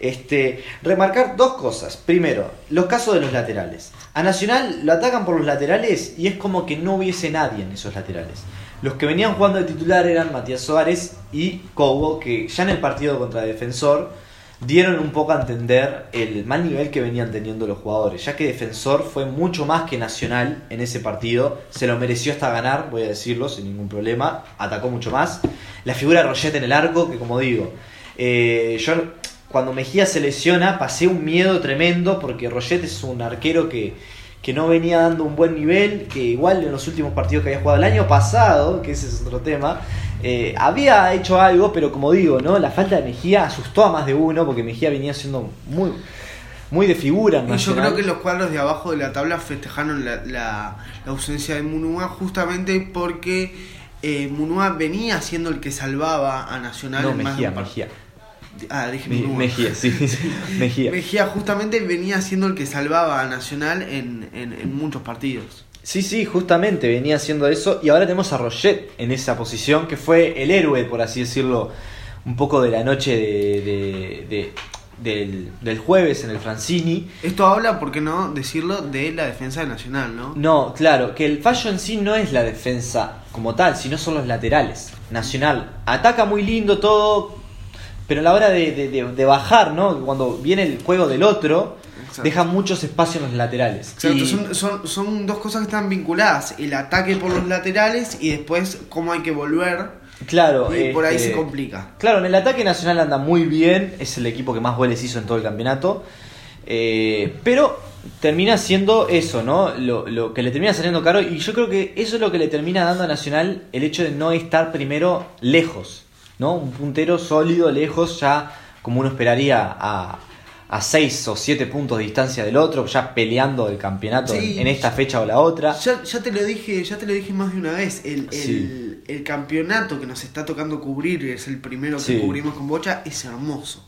Este, remarcar dos cosas. Primero, los casos de los laterales. A Nacional lo atacan por los laterales y es como que no hubiese nadie en esos laterales. Los que venían jugando de titular eran Matías Suárez y Cobo, que ya en el partido contra Defensor dieron un poco a entender el mal nivel que venían teniendo los jugadores, ya que Defensor fue mucho más que Nacional en ese partido, se lo mereció hasta ganar, voy a decirlo sin ningún problema, atacó mucho más. La figura de Roget en el arco, que como digo, eh, yo cuando Mejía se lesiona pasé un miedo tremendo porque Roget es un arquero que, que no venía dando un buen nivel, que igual en los últimos partidos que había jugado el año pasado, que ese es otro tema, eh, había hecho algo, pero como digo, ¿no? La falta de Mejía asustó a más de uno, porque Mejía venía siendo muy, muy de figura. en Y yo creo que los cuadros de abajo de la tabla festejaron la, la- la ausencia de Munua justamente porque eh, Munua venía siendo el que salvaba a Nacional No, en más de un Mejía. Ah, dije Me-. Mejía, sí, sí, [LAUGHS] Mejía. Mejía justamente venía siendo el que salvaba a Nacional en, en- en muchos partidos. Sí, sí, justamente venía haciendo eso y ahora tenemos a Roget en esa posición que fue el héroe, por así decirlo, un poco de la noche de, de- de- del, del jueves en el Francini. Esto habla, ¿por qué no decirlo?, de la defensa de Nacional, ¿no? No, claro, que el fallo en sí no es la defensa como tal, sino son los laterales. Nacional ataca muy lindo todo, pero a la hora de, de- de- de bajar, ¿no? Cuando viene el juego del otro, Exacto. deja muchos espacios en los laterales. Exacto, Y- son, son, son dos cosas que están vinculadas, el ataque por los laterales y después cómo hay que volver, claro, y por ahí este, se complica. Claro, en el ataque nacional anda muy bien, es el equipo que más goles hizo en todo el campeonato. Eh, pero termina siendo eso, ¿no? Lo, lo que le termina saliendo caro. Y yo creo que eso es lo que le termina dando a Nacional el hecho de no estar primero lejos, ¿no? Un puntero sólido, lejos, ya como uno esperaría a, a 6 o 7 puntos de distancia del otro, ya peleando el campeonato Sí. en, en esta fecha o la otra. Ya, ya te lo dije, ya te lo dije más de una vez, el, el, Sí. el campeonato que nos está tocando cubrir, es el primero que Sí. cubrimos con Bocha, es hermoso.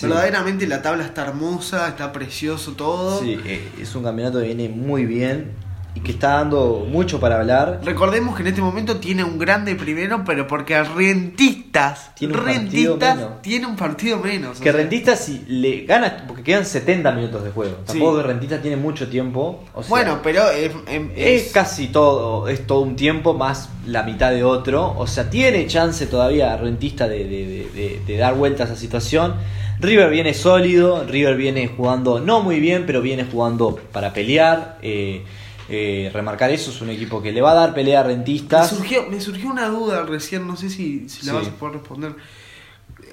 Verdaderamente la tabla está hermosa, está precioso todo. Sí, eh, es un campeonato que viene muy bien. Y que está dando mucho para hablar. Recordemos que en este momento tiene un grande primero, pero porque Rentistas, Tiene un Rentistas partido menos. tiene un partido menos. o Que sea, Rentistas si le gana, porque quedan 70 minutos de juego. Tampoco que Rentistas tiene mucho tiempo. O sea, Bueno, pero es, em- es, es- casi todo, es todo un tiempo más la mitad de otro. O sea, tiene chance todavía Rentista de, de- de- de- de dar vuelta a esa situación. River viene sólido, River viene jugando no muy bien, pero viene jugando para pelear. eh, eh, remarcar eso, es un equipo que le va a dar pelea a me Rentistas. surgió, me surgió una duda recién, no sé si, si la Sí. vas a poder responder.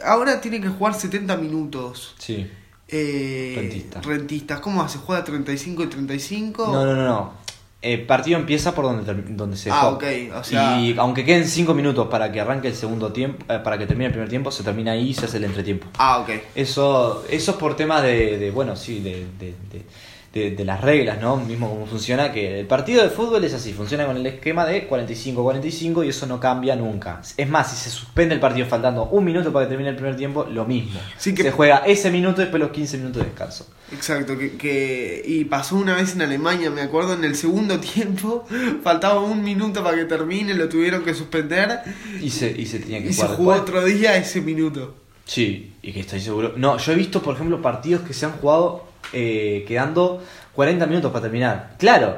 Ahora tiene que jugar 70 minutos. Sí. Eh, Rentistas. rentistas. ¿Cómo hace? ¿Juega 35 y 35? No, no, no, no. El partido empieza por donde, donde se Ah, juega. ok, o sea- Y aunque queden 5 minutos para que arranque el segundo tiempo, eh, para que termine el primer tiempo, se termina ahí y se hace el entretiempo. Ah, ok. Eso, eso es por temas de, de, bueno, sí, de, de, de- de- de las reglas, ¿no? Mismo cómo funciona, que el partido de fútbol es así, funciona con el esquema de 45-45 y eso no cambia nunca. Es más, si se suspende el partido faltando un minuto para que termine el primer tiempo, lo mismo. Sí que- Se juega ese minuto y después los 15 minutos de descanso. Exacto, que, que- y pasó una vez en Alemania, me acuerdo, en el segundo tiempo, [LAUGHS] faltaba un minuto para que termine, lo tuvieron que suspender Y se, y se tenía que y se jugar jugó después. otro día ese minuto. Sí, y que estoy seguro. No, yo he visto, por ejemplo, partidos que se han jugado eh, quedando 40 minutos para terminar. Claro,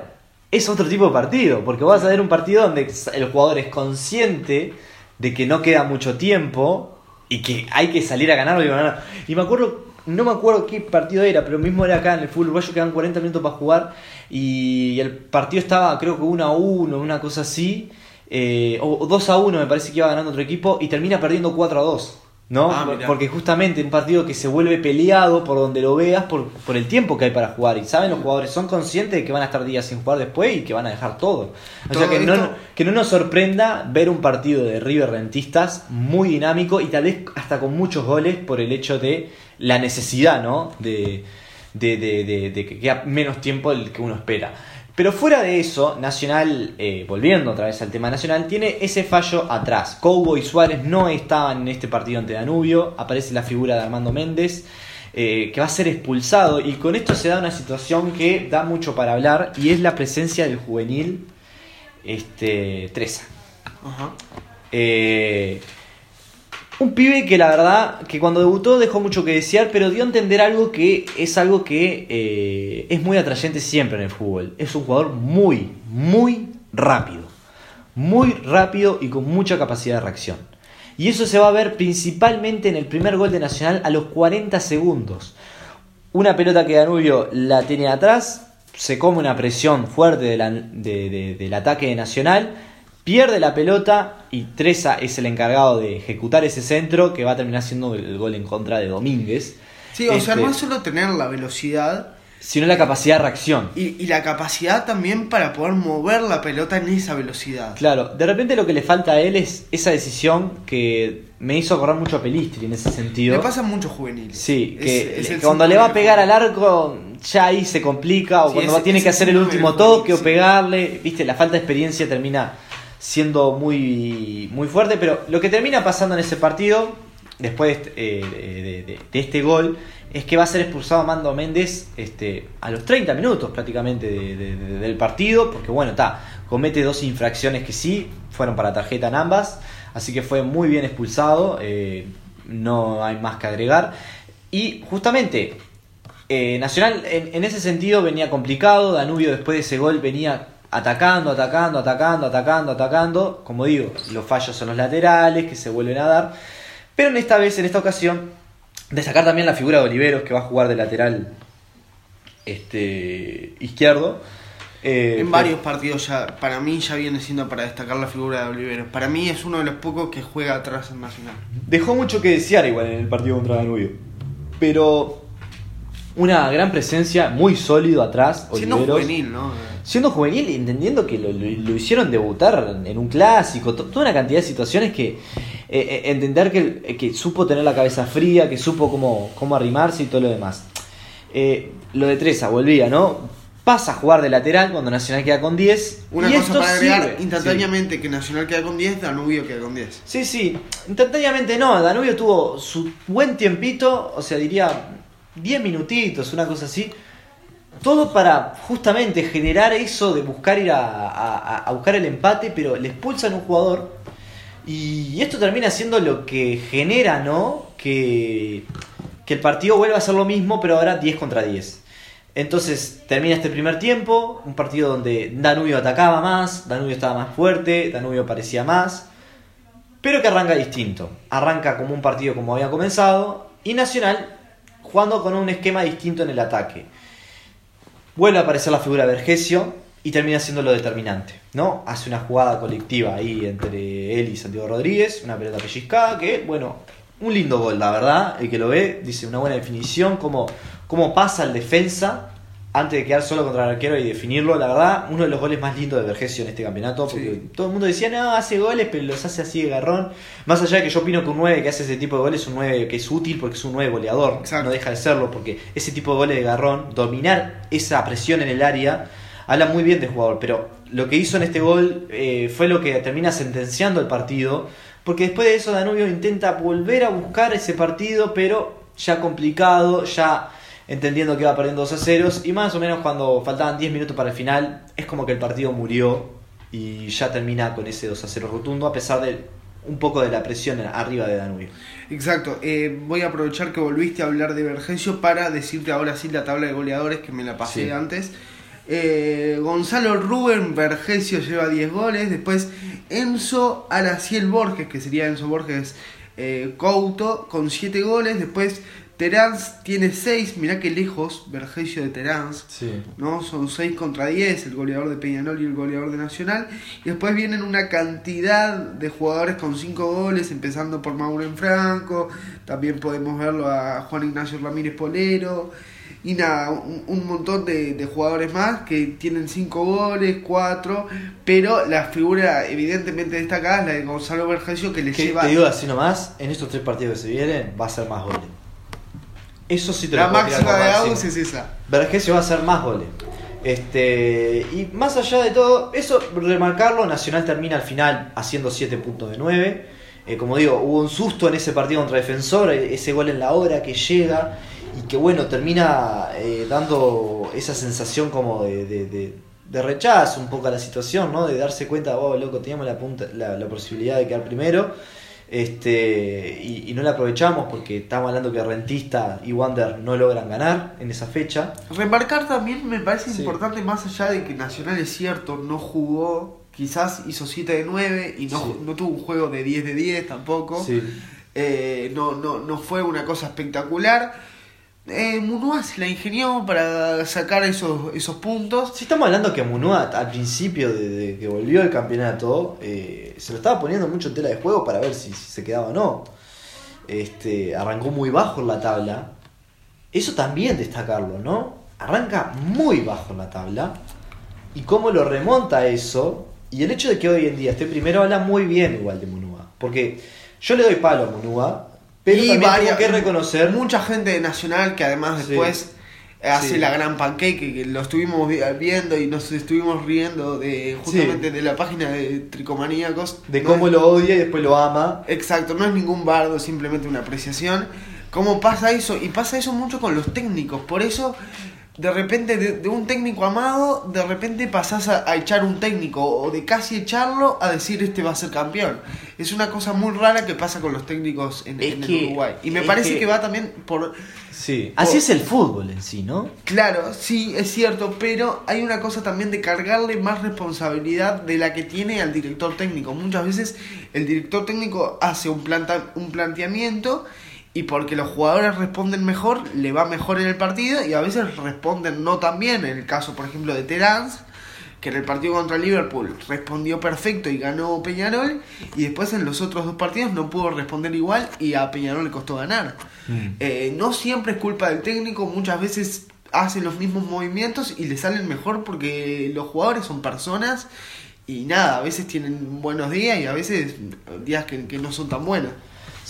es otro tipo de partido, porque vas a ver un partido donde el jugador es consciente de que no queda mucho tiempo y que hay que salir a ganarlo y ganar. Y me acuerdo, no me acuerdo qué partido era, pero mismo era acá en el fútbol uruguayo, quedan 40 minutos para jugar y el partido estaba, creo que 1 a 1, una cosa así. eh, o 2 a 1 me parece que iba ganando otro equipo y termina perdiendo 4 a 2. ¿No? Ah. Porque justamente un partido que se vuelve peleado por donde lo veas, por, por el tiempo que hay para jugar. Y saben los jugadores, son conscientes de que van a estar días sin jugar después y que van a dejar todo. O sea que no, que no nos sorprenda ver un partido de River Rentistas muy dinámico y tal vez hasta con muchos goles por el hecho de la necesidad, ¿no? De, de, de- de- de que queda menos tiempo del que uno espera. Pero fuera de eso, Nacional, eh, volviendo otra vez al tema nacional, tiene ese fallo atrás. Cobo y Suárez no estaban en este partido ante Danubio. Aparece la figura de Armando Méndez, eh, que va a ser expulsado. Y con esto se da una situación que da mucho para hablar, y es la presencia del juvenil este, Treza. Ajá. Eh, un pibe que la verdad, que cuando debutó dejó mucho que desear, pero dio a entender algo que es algo que eh, es muy atrayente siempre en el fútbol. Es un jugador muy, muy rápido. Muy rápido y con mucha capacidad de reacción. Y eso se va a ver principalmente en el primer gol de Nacional a los 40 segundos. Una pelota que Danubio la tiene atrás, se come una presión fuerte del ataque de Nacional, pierde la pelota y Treza es el encargado de ejecutar ese centro que va a terminar siendo el gol en contra de Domínguez. Sí, o sea, Este, no es solo tener la velocidad Sino la capacidad de reacción. y, y la capacidad también para poder mover la pelota en esa velocidad. Claro, de repente lo que le falta a él es esa decisión que me hizo acordar mucho a Pelistri en ese sentido. Le pasa mucho juvenil. Sí, que, es cuando le va a pegar al arco, ya ahí se complica, o Sí, cuando tiene que hacer el último toque o pegarle, viste, la falta de experiencia termina siendo muy, muy fuerte, pero lo que termina pasando en ese partido, después de, eh, de- este gol, es que va a ser expulsado Mando Méndez este, a los 30 minutos prácticamente de- de- de- del partido, porque bueno, está, comete dos infracciones que sí, fueron para tarjeta en ambas, así que fue muy bien expulsado, eh, no hay más que agregar. Y justamente, eh, Nacional en, en ese sentido venía complicado, Danubio después de ese gol venía atacando, atacando, atacando, atacando, atacando, como digo, los fallos son los laterales que se vuelven a dar, pero en esta vez, en esta ocasión, destacar también la figura de Oliveros que va a jugar de lateral este izquierdo. Eh, En varios partidos ya, para mí ya viene siendo para destacar la figura de Oliveros. Para mí es uno de los pocos que juega atrás en Nacional. Dejó mucho que desear igual en el partido contra Danubio. Pero una gran presencia, muy sólido atrás. Siendo Oliveros. juvenil, ¿no? Siendo juvenil, y entendiendo que lo, lo- lo hicieron debutar en un clásico, to- toda una cantidad de situaciones que eh, eh, entender que, eh, que supo tener la cabeza fría, que supo cómo, cómo arrimarse y todo lo demás. Eh, lo de Treza, volvía, ¿no? Pasa a jugar de lateral cuando Nacional queda con 10. Una y cosa esto para agregar sirve. instantáneamente que Nacional queda con 10, Danubio queda con 10. Sí, sí, instantáneamente no, Danubio tuvo su buen tiempito, o sea, diría 10 minutitos, una cosa así, todo para justamente generar eso de buscar ir a, buscar el empate, pero le expulsan un jugador. Y esto termina siendo lo que genera, ¿no? Que, que el partido vuelva a ser lo mismo, pero ahora 10 contra 10. Entonces termina este primer tiempo, un partido donde Danubio atacaba más, Danubio estaba más fuerte, Danubio parecía más, pero que arranca distinto. Arranca como un partido como había comenzado y Nacional jugando con un esquema distinto en el ataque. Vuelve a aparecer la figura de Vergesio y termina siendo lo determinante, ¿no? Hace una jugada colectiva ahí entre él y Santiago Rodríguez, una pelota pellizcada que, bueno, un lindo gol, la verdad, el que lo ve dice una buena definición, como cómo pasa el defensa antes de quedar solo contra el arquero y definirlo, la verdad, uno de los goles más lindos de Vergesio en este campeonato, porque todo el mundo decía, no, hace goles, pero los hace así de garrón. Más allá de que yo opino que un 9 que hace ese tipo de goles es un 9 que es útil porque es un 9 goleador, no deja de serlo, porque ese tipo de goles de garrón, dominar esa presión en el área, habla muy bien del jugador, pero lo que hizo en este gol eh, fue lo que termina sentenciando el partido, porque después de eso Danubio intenta volver a buscar ese partido, pero ya complicado, ya entendiendo que iba perdiendo 2 a 0 y más o menos cuando faltaban 10 minutos para el final es como que el partido murió y ya termina con ese 2 a 0 rotundo a pesar de un poco de la presión arriba de Danubio. Exacto, eh, voy a aprovechar que volviste a hablar de Vergesio para decirte ahora sí la tabla de goleadores que me la pasé antes. Eh, Gonzalo Rubén Vergesio lleva 10 goles, después Enzo Araciel Borges, que sería Enzo Borges eh, Couto, con 7 goles, después Terans tiene 6, mirá qué lejos, Vergesio de Terans. ¿no? Son 6 contra 10, el goleador de Peñanol y el goleador de Nacional. Y después vienen una cantidad de jugadores con 5 goles, empezando por Mauro Franco. También podemos verlo a Juan Ignacio Ramírez Polero. Y nada, un, montón de, jugadores más que tienen 5 goles, 4. Pero la figura evidentemente destacada es la de Gonzalo Vergesio que le lleva. Te digo así nomás, en estos tres partidos que se vienen va a ser más goles. Eso sí te La máxima de Agus es esa. Vergesio va a hacer más goles. Este, y más allá de todo, eso remarcarlo, Nacional termina al final haciendo 7 puntos de 9. Eh, como digo, hubo un susto en ese partido contra Defensor, e-, ese gol en la hora que llega y que bueno, termina eh, dando esa sensación como de, rechazo un poco a la situación, ¿no? De darse cuenta, oh, loco, teníamos la, punta, la posibilidad de quedar primero este, y, no la aprovechamos porque estamos hablando que Rentista y Wander no logran ganar en esa fecha. Remarcar también me parece importante, más allá de que Nacional es cierto, no jugó, quizás hizo 7 de 9 y no, no tuvo un juego de 10 de 10 tampoco. Eh, no, no, no fue una cosa espectacular eh, Munua se la ingenió para sacar esos, esos puntos. Si estamos hablando que Munua al principio de, que volvió el campeonato eh, se lo estaba poniendo mucho en tela de juego para ver si, se quedaba o no. Este, arrancó muy bajo en la tabla. Eso también destacarlo, ¿no? Arranca muy bajo en la tabla. Y cómo lo remonta eso. Y el hecho de que hoy en día esté primero habla muy bien igual de Munua. Porque yo le doy palo a Munua pero y también que reconocer. Mucha gente de Nacional que además después hace la gran pancake, que lo estuvimos viendo y nos estuvimos riendo de justamente de la página de Tricomaníacos. De cómo lo odia y después lo ama. Exacto, no es ningún bardo, simplemente una apreciación. ¿Cómo pasa eso? Y pasa eso mucho con los técnicos. Por eso de repente de, un técnico amado, de repente pasás a, echar un técnico o de casi echarlo a decir este va a ser campeón. Es una cosa muy rara que pasa con los técnicos en, el Uruguay. Y me parece que, va también por... Sí, así es el fútbol en sí, ¿no? Claro, sí, es cierto, pero hay una cosa también de cargarle más responsabilidad de la que tiene al director técnico. Muchas veces el director técnico hace un, planta, un planteamiento y porque los jugadores responden mejor, le va mejor en el partido y a veces responden no tan bien. En el caso, por ejemplo, de Terans, que en el partido contra Liverpool respondió perfecto y ganó Peñarol, y después en los otros dos partidos no pudo responder igual y a Peñarol le costó ganar. Mm. Eh, no siempre es culpa del técnico, muchas veces hacen los mismos movimientos y le salen mejor porque los jugadores son personas y nada, a veces tienen buenos días y a veces días que, que no son tan buenos.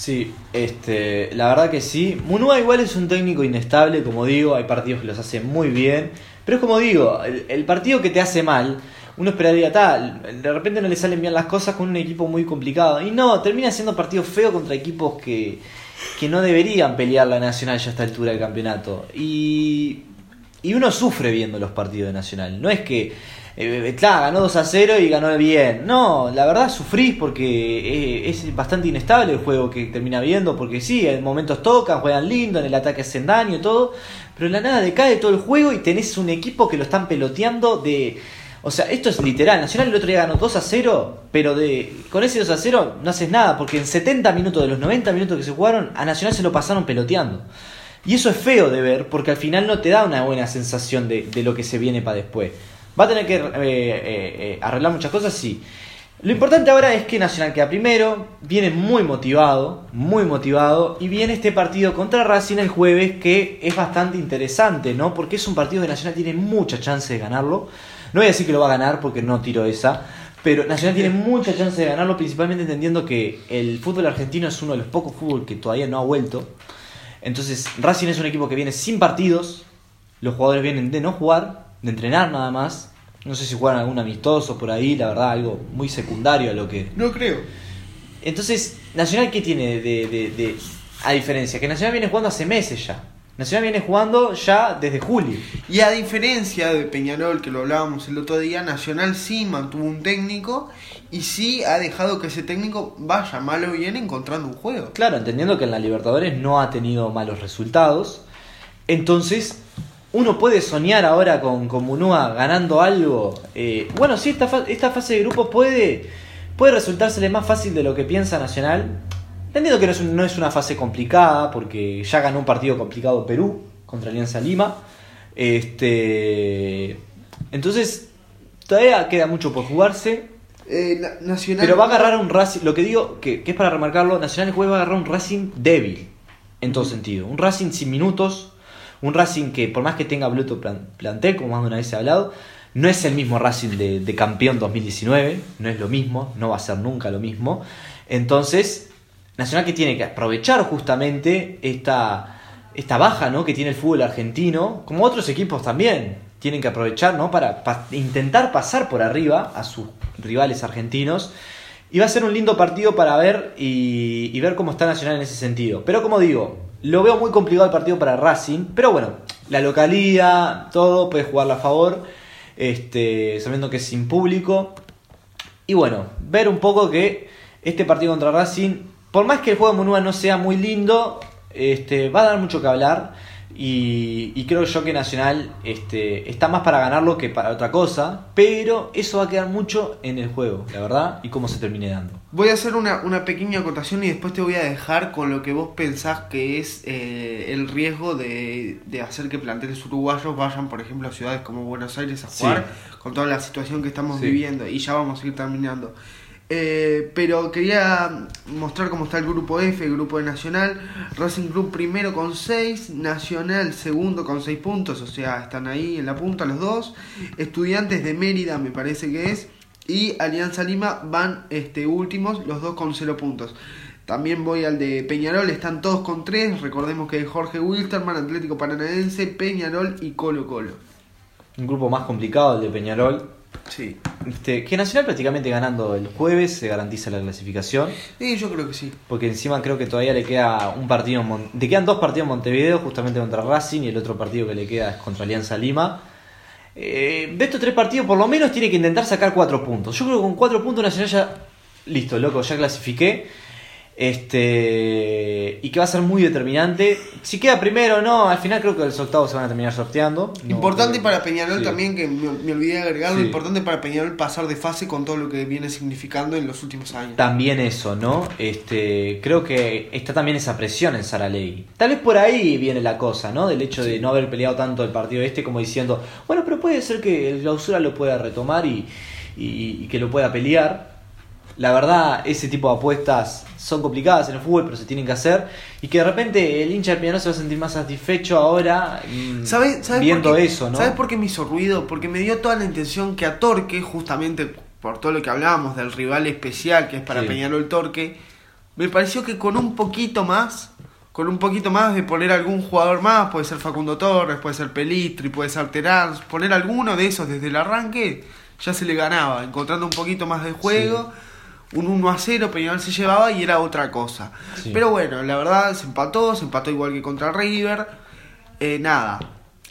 Sí, este, la verdad que sí. Munua igual es un técnico inestable, como digo, hay partidos que los hace muy bien, pero es como digo, el, partido que te hace mal, uno esperaría tal, de repente no le salen bien las cosas con un equipo muy complicado. Y no, termina siendo partido feo contra equipos que, que no deberían pelear la nacional ya a esta altura del campeonato. Y Y uno sufre viendo los partidos de Nacional. No es que, eh, claro, ganó 2 a 0 y ganó bien. No, la verdad sufrís porque eh, es bastante inestable el juego que termina viendo. Porque sí, en momentos tocan, juegan lindo, en el ataque hacen daño y todo. Pero en la nada decae todo el juego y tenés un equipo que lo están peloteando de o sea, esto es literal. Nacional el otro día ganó 2 a 0, pero de con ese 2 a 0 no haces nada, porque en 70 minutos de los 90 minutos que se jugaron, a Nacional se lo pasaron peloteando. Y eso es feo de ver, porque al final no te da una buena sensación de, lo que se viene para después. Va a tener que eh, eh, arreglar muchas cosas, sí. Lo importante ahora es que Nacional queda primero, viene muy motivado, muy motivado, y viene este partido contra Racing el jueves que es bastante interesante, ¿no? Porque es un partido que Nacional tiene mucha chance de ganarlo. No voy a decir que lo va a ganar porque no tiro esa. Pero Nacional tiene mucha chance de ganarlo, principalmente entendiendo que el fútbol argentino es uno de los pocos fútbol que todavía no ha vuelto. Entonces, Racing es un equipo que viene sin partidos. Los jugadores vienen de no jugar, de entrenar nada más. No sé si juegan algún amistoso por ahí, la verdad, algo muy secundario a lo que. No creo. Entonces, Nacional, ¿qué tiene de, de, de. A diferencia, que Nacional viene jugando hace meses ya. Nacional viene jugando ya desde julio. Y a diferencia de Peñarol, que lo hablábamos el otro día, Nacional sí mantuvo un técnico y sí ha dejado que ese técnico vaya mal o bien encontrando un juego. Claro, entendiendo que en la Libertadores no ha tenido malos resultados. Entonces, uno puede soñar ahora con, con Munúa ganando algo. Eh, bueno, sí, esta, esta fase de grupo puede, puede resultársele más fácil de lo que piensa Nacional Entendiendo que no es, una fase complicada, porque ya ganó un partido complicado Perú contra Alianza Lima. Este, entonces, todavía queda mucho por jugarse. Eh, Nacional... Pero va a agarrar un Racing, lo que digo, que, es para remarcarlo, Nacional juega va a agarrar un Racing débil, en todo sentido. Un Racing sin minutos, un Racing que por más que tenga Bluto plantel, como más de una vez he hablado, no es el mismo Racing de, de campeón 2019, no es lo mismo, no va a ser nunca lo mismo. Entonces, Nacional que tiene que aprovechar justamente esta, esta baja ¿no? que tiene el fútbol argentino, como otros equipos también tienen que aprovechar ¿no? para, intentar pasar por arriba a sus rivales argentinos. Y va a ser un lindo partido para ver y, ver cómo está Nacional en ese sentido. Pero como digo, lo veo muy complicado el partido para Racing. Pero bueno, la localidad, todo, puede jugarla a favor. Este, sabiendo que es sin público. Y bueno, ver un poco que este partido contra Racing por más que el juego de Monúa no sea muy lindo, este, va a dar mucho que hablar. Y, creo yo que Nacional este, está más para ganarlo que para otra cosa. Pero eso va a quedar mucho en el juego, la verdad, y cómo se termine dando. Voy a hacer una, pequeña acotación y después te voy a dejar con lo que vos pensás que es eh, el riesgo de, hacer que planteles uruguayos vayan, por ejemplo, a ciudades como Buenos Aires a jugar con toda la situación que estamos viviendo. Y ya vamos a ir terminando. Eh, pero quería mostrar cómo está el grupo F, el grupo de Nacional. Racing Club primero con 6, Nacional segundo con 6 puntos, o sea, están ahí en la punta los dos. Estudiantes de Mérida, me parece que es. Y Alianza Lima van este, últimos, los dos con 0 puntos. También voy al de Peñarol, están todos con 3. Recordemos que Jorge Wilstermann, Atlético Paranaense, Peñarol y Colo Colo. Un grupo más complicado el de Peñarol, Sí. Este, que Nacional prácticamente ganando el jueves se garantiza la clasificación. Sí, yo creo que sí. Porque encima creo que todavía le queda un partido. Le quedan dos partidos en Montevideo, justamente contra Racing, y el otro partido que le queda es contra Alianza Lima. Eh, de estos tres partidos, por lo menos tiene que intentar sacar cuatro puntos. Yo creo que con cuatro puntos Nacional ya. Listo, loco, ya clasifiqué. Este, y que va a ser muy determinante. Si queda primero o no, al final creo que los octavos se van a terminar sorteando. importante para Peñarol también, que me, olvidé de agregarlo, importante para Peñarol pasar de fase con todo lo que viene significando en los últimos años. También eso, ¿no? Este, creo que está también esa presión en Saralegui. Tal vez por ahí viene la cosa, ¿no? Del hecho de no haber peleado tanto el partido este como diciendo, bueno, pero puede ser que el clausura lo pueda retomar y, y que lo pueda pelear. La verdad, ese tipo de apuestas son complicadas en el fútbol, pero se tienen que hacer. Y que de repente el hincha del piano se va a sentir más satisfecho ahora mm, viendo eso, ¿no? ¿Sabes por qué me hizo ruido? Porque me dio toda la intención que a Torque, justamente por todo lo que hablábamos del rival especial que es para Peñarol Torque, me pareció que con un poquito más, con un poquito más de poner algún jugador más, puede ser Facundo Torres, puede ser Pelistri, puede ser Terán, poner alguno de esos desde el arranque, ya se le ganaba, encontrando un poquito más de juego un 1 a 0, Peñarol se llevaba y era otra cosa. Pero bueno, la verdad se empató, se empató igual que contra River. Eh, nada,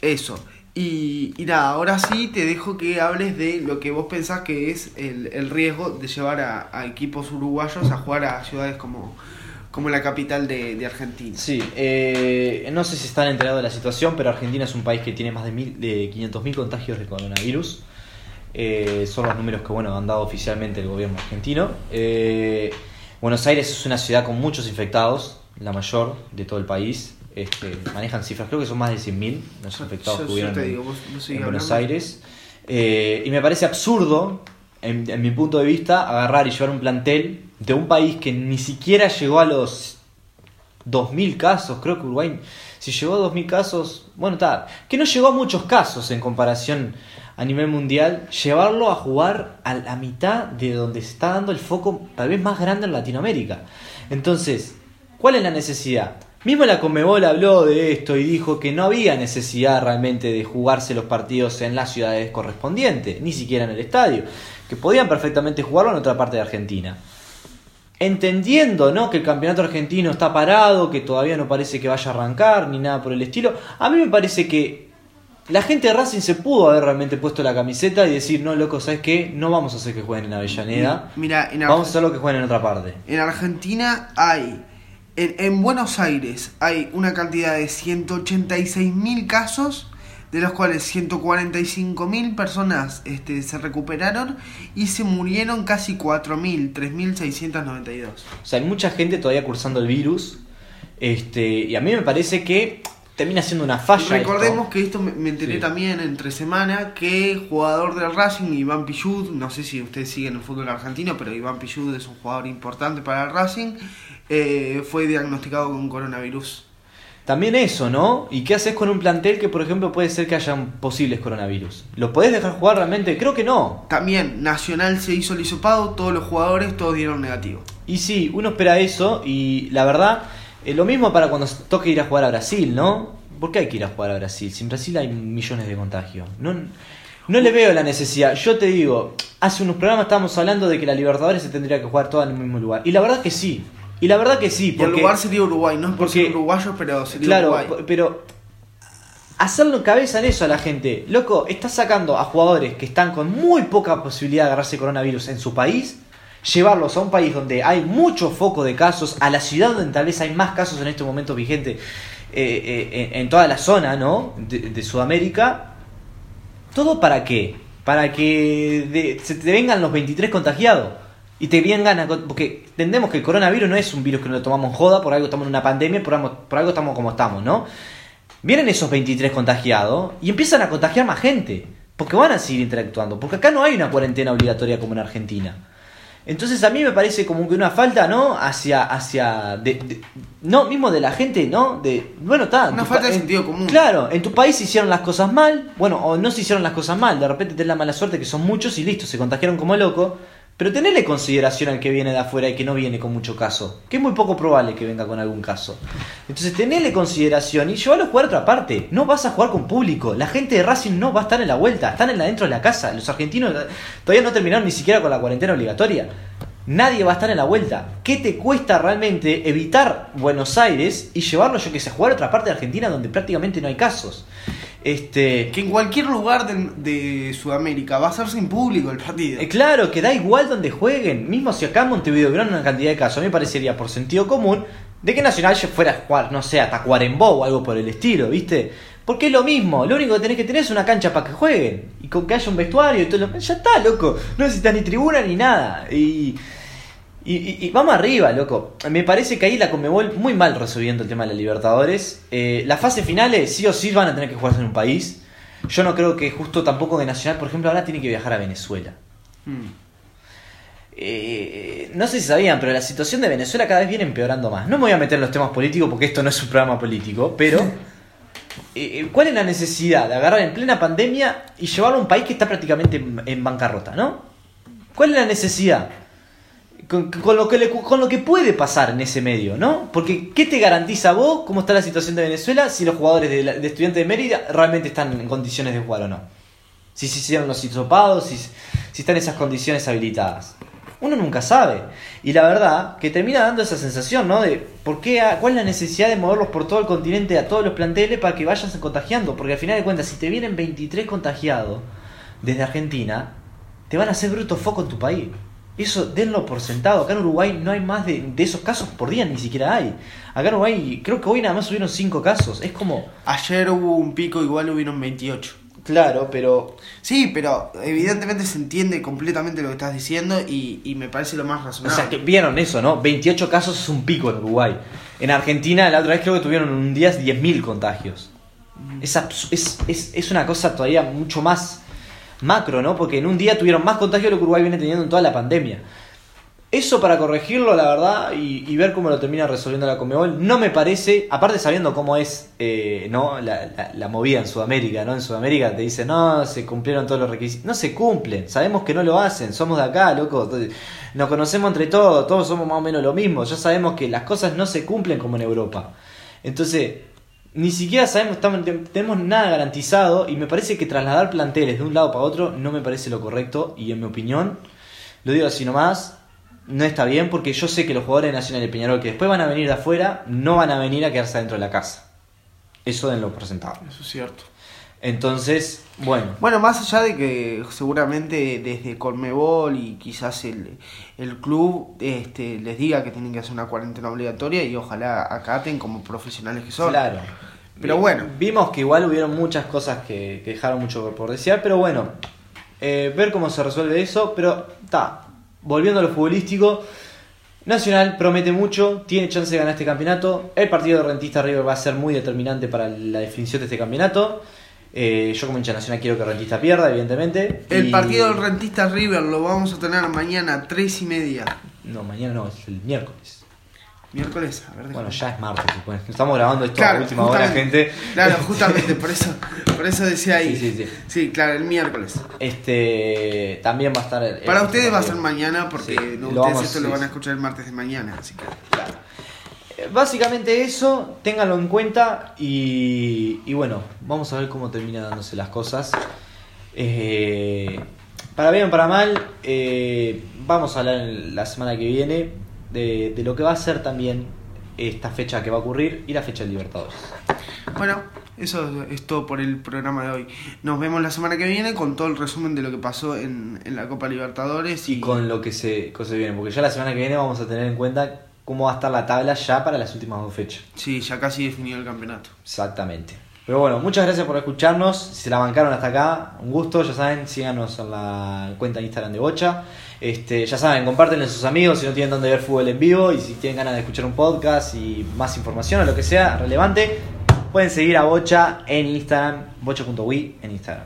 eso. Y, y nada, ahora sí te dejo que hables de lo que vos pensás que es el, el riesgo de llevar a, a equipos uruguayos a jugar a ciudades como, como la capital de, de Argentina. Sí, eh, no sé si están enterados de la situación, pero Argentina es un país que tiene más de, mil, de 500.000 contagios de coronavirus. Eh, son los números que bueno han dado oficialmente el gobierno argentino. Eh, Buenos Aires es una ciudad con muchos infectados, la mayor de todo el país. Este, manejan cifras, creo que son más de 100.000 los infectados Yo- que hubieron en- digo, vos- vos seguí en Buenos hablando. Aires. Eh, y me parece absurdo, en, en mi punto de vista, agarrar y llevar un plantel de un país que ni siquiera llegó a los 2.000 casos. Creo que Uruguay, si llegó a 2.000 casos, bueno, está. Que no llegó a muchos casos en comparación a nivel mundial. Llevarlo a jugar a la mitad de donde se está dando el foco, tal vez más grande en Latinoamérica. Entonces, ¿cuál es la necesidad? Mismo la Conmebol habló de esto y dijo que no había necesidad realmente de jugarse los partidos en las ciudades correspondientes, ni siquiera en el estadio, que podían perfectamente jugarlo en otra parte de Argentina. Entendiendo ¿no? que el campeonato argentino está parado, que todavía no parece que vaya a arrancar, ni nada por el estilo, a mí me parece que la gente de Racing se pudo haber realmente puesto la camiseta y decir, no, loco, ¿sabes qué? No vamos a hacer que jueguen en Avellaneda, Mira, en, vamos a hacerlo que jueguen en otra parte. en Argentina hay, en, en Buenos Aires hay una cantidad de 186.000 casos, de los cuales 145.000 personas este, se recuperaron y se murieron casi 4.000, 3.692. O sea, hay mucha gente todavía cursando el virus. Este, y a mí me parece que termina siendo una falla. Recordemos esto. que esto me, me enteré Sí. también entre semana que jugador del Racing, Iván Pillud, no sé si ustedes siguen el fútbol argentino, pero Iván Pillud es un jugador importante para el Racing, eh, fue diagnosticado con coronavirus. También eso, ¿no? ¿Y qué haces con un plantel que, por ejemplo, puede ser que hayan posibles coronavirus? ¿Lo podés dejar jugar realmente? Creo que no. También Nacional se hizo el hisopado, todos los jugadores, todos dieron negativo. Y sí, uno espera eso y la verdad, eh, lo mismo para cuando toque ir a jugar a Brasil, ¿no? ¿Por qué hay que ir a jugar a Brasil? Si en Brasil hay millones de contagios. No, no le veo la necesidad. Yo te digo, hace unos programas estábamos hablando de que la Libertadores se tendría que jugar toda en el mismo lugar. Y la verdad que sí. Y la verdad que sí. Y el Porque, lugar sería Uruguay, no es por porque- ser uruguayo, pero sería Claro, Uruguay. p- pero hacerlo cabeza en eso a la gente. Loco, estás sacando a jugadores que están con muy poca posibilidad de agarrarse coronavirus en su país, llevarlos a un país donde hay mucho foco de casos, a la ciudad donde tal vez hay más casos en este momento vigente eh, eh, en, toda la zona, ¿no? De, Sudamérica. ¿Todo para qué? Para que se te vengan los 23 contagiados. Y te vengan a... Porque entendemos que el coronavirus no es un virus que nos lo tomamos joda, por algo estamos en una pandemia, por algo, por algo estamos como estamos, ¿no? Vienen esos 23 contagiados y empiezan a contagiar más gente. Porque van a seguir interactuando. Porque acá no hay una cuarentena obligatoria como en Argentina. Entonces a mí me parece como que una falta, ¿no? Hacia, hacia, de, de- no, mismo de la gente, ¿no? De, bueno, está. Una falta de en- sentido común. Claro, en tu país se hicieron las cosas mal, bueno, o no se hicieron las cosas mal, de repente tenés la mala suerte que son muchos y listo, se contagiaron como loco, pero tenele consideración al que viene de afuera y que no viene con mucho caso, que es muy poco probable que venga con algún caso. Entonces tenele consideración y llévalo a jugar a otra parte, no vas a jugar con público, la gente de Racing no va a estar en la vuelta, están en la de la casa, los argentinos eh, todavía no terminaron ni siquiera con la cuarentena obligatoria. Nadie va a estar en la vuelta. ¿Qué te cuesta realmente evitar Buenos Aires y llevarlo, yo que sé, a jugar a otra parte de Argentina donde prácticamente no hay casos? Este, Que en cualquier lugar de, de Sudamérica va a ser sin público el partido. eh, claro, que da igual donde jueguen. Mismo si acá en Montevideo hubieran una cantidad de casos, a mí me parecería por sentido común de que Nacional ya fuera a jugar, no sé, a Tacuarembó o algo por el estilo, ¿viste? Porque es lo mismo, lo único que tenés que tener es una cancha para que jueguen. Y con que haya un vestuario y todo lo... Ya está, loco. No necesitas ni tribuna ni nada. Y, y, y- y vamos arriba, loco. Me parece que ahí la Conmebol muy mal resolviendo el tema de la Libertadores. Eh, las fases finales sí o sí van a tener que jugarse en un país. Yo no creo que justo tampoco de Nacional, por ejemplo, ahora tiene que viajar a Venezuela. Mm. Eh, no sé si sabían, pero la situación de Venezuela cada vez viene empeorando más. No me voy a meter en los temas políticos porque esto no es un programa político, pero eh, ¿cuál es la necesidad de agarrar en plena pandemia y llevarlo a un país que está prácticamente en, en bancarrota, ¿no? ¿Cuál es la necesidad? Con, con lo que con lo que puede pasar en ese medio, ¿no? Porque ¿qué te garantiza vos cómo está la situación de Venezuela si los jugadores de, la- estudiantes de Mérida realmente están en condiciones de jugar o no? Si se hicieron los hisopados, si, si están esas condiciones habilitadas. Uno nunca sabe. Y la verdad que termina dando esa sensación, ¿no? De por qué, cuál es la necesidad de moverlos por todo el continente a todos los planteles para que vayan contagiando. Porque al final de cuentas, si te vienen 23 contagiados desde Argentina, te van a hacer bruto foco en tu país. Eso denlo por sentado. Acá en Uruguay no hay más de, de, esos casos por día, ni siquiera hay. Acá en Uruguay creo que hoy nada más subieron 5 casos. Es como... Ayer hubo un pico, igual hubieron 28. Claro, pero... Sí, pero evidentemente se entiende completamente lo que estás diciendo y, y me parece lo más razonable. O sea, que vieron eso, ¿no? 28 casos es un pico en Uruguay. En Argentina la otra vez creo que tuvieron un día 10.000 contagios. Es, es, es, es una cosa todavía mucho más macro, ¿no? Porque en un día tuvieron más contagios de lo que Uruguay viene teniendo en toda la pandemia. Eso para corregirlo, la verdad, y, ver cómo lo termina resolviendo la Comebol, no me parece, aparte sabiendo cómo es eh, ¿no? La, la, la, movida en Sudamérica, ¿no? En Sudamérica te dicen, no, se cumplieron todos los requisitos. No se cumplen, sabemos que no lo hacen, somos de acá, loco. Nos conocemos entre todos, todos somos más o menos lo mismo. Ya sabemos que las cosas no se cumplen como en Europa. Entonces, ni siquiera sabemos, estamos, tenemos nada garantizado y me parece que trasladar planteles de un lado para otro no me parece lo correcto y en mi opinión, lo digo así nomás, no está bien porque yo sé que los jugadores de Nacional y Peñarol que después van a venir de afuera no van a venir a quedarse dentro de la casa. Eso den lo presentado. Eso es cierto. Entonces, bueno. Bueno, más allá de que seguramente desde Colmebol y quizás el, el club este, les diga que tienen que hacer una cuarentena obligatoria y ojalá acaten como profesionales que son. Claro. Pero bueno. Vimos que igual hubieron muchas cosas que, que dejaron mucho por desear, pero bueno, eh, ver cómo se resuelve eso, pero está, volviendo a lo futbolístico, Nacional promete mucho, tiene chance de ganar este campeonato. El partido de Rentista River va a ser muy determinante para la definición de este campeonato. Eh, yo como hincha nacional quiero que Rentista pierda, evidentemente. El Y- partido del Rentista River lo vamos a tener mañana a 3 y media. No, mañana no, es el miércoles. Miércoles, a ver. déjame. Bueno, ya es martes, supongo. Estamos grabando esto a Claro, última hora, gente. Claro, [LAUGHS] justamente, por eso, por eso decía ahí. Sí, sí, sí. Sí, claro, el miércoles. Este también va a estar. el- Para el ustedes va a ser mañana porque Sí, no, ustedes vamos- esto sí, lo van a escuchar el martes de mañana, así que. Claro. Básicamente eso, ténganlo en cuenta y, y bueno, vamos a ver cómo terminan dándose las cosas. Eh, para bien o para mal, eh, vamos a hablar en la semana que viene de, de lo que va a ser también esta fecha que va a ocurrir y la fecha del Libertadores. Bueno, eso es todo por el programa de hoy. Nos vemos la semana que viene con todo el resumen de lo que pasó en, en la Copa Libertadores y, Y con lo que se, que se viene, porque ya la semana que viene vamos a tener en cuenta cómo va a estar la tabla ya para las últimas dos fechas. Sí, ya casi definido el campeonato. Exactamente. Pero bueno, muchas gracias por escucharnos. Si se la bancaron hasta acá, un gusto. Ya saben, síganos en la cuenta de Instagram de Bocha. Este, ya saben, compártenle a sus amigos si no tienen dónde ver fútbol en vivo y si tienen ganas de escuchar un podcast y más información o lo que sea relevante, pueden seguir a Bocha en Instagram, bocha.wi en Instagram.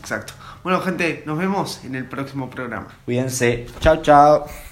Exacto. Bueno, gente, nos vemos en el próximo programa. Cuídense. Chao, chao.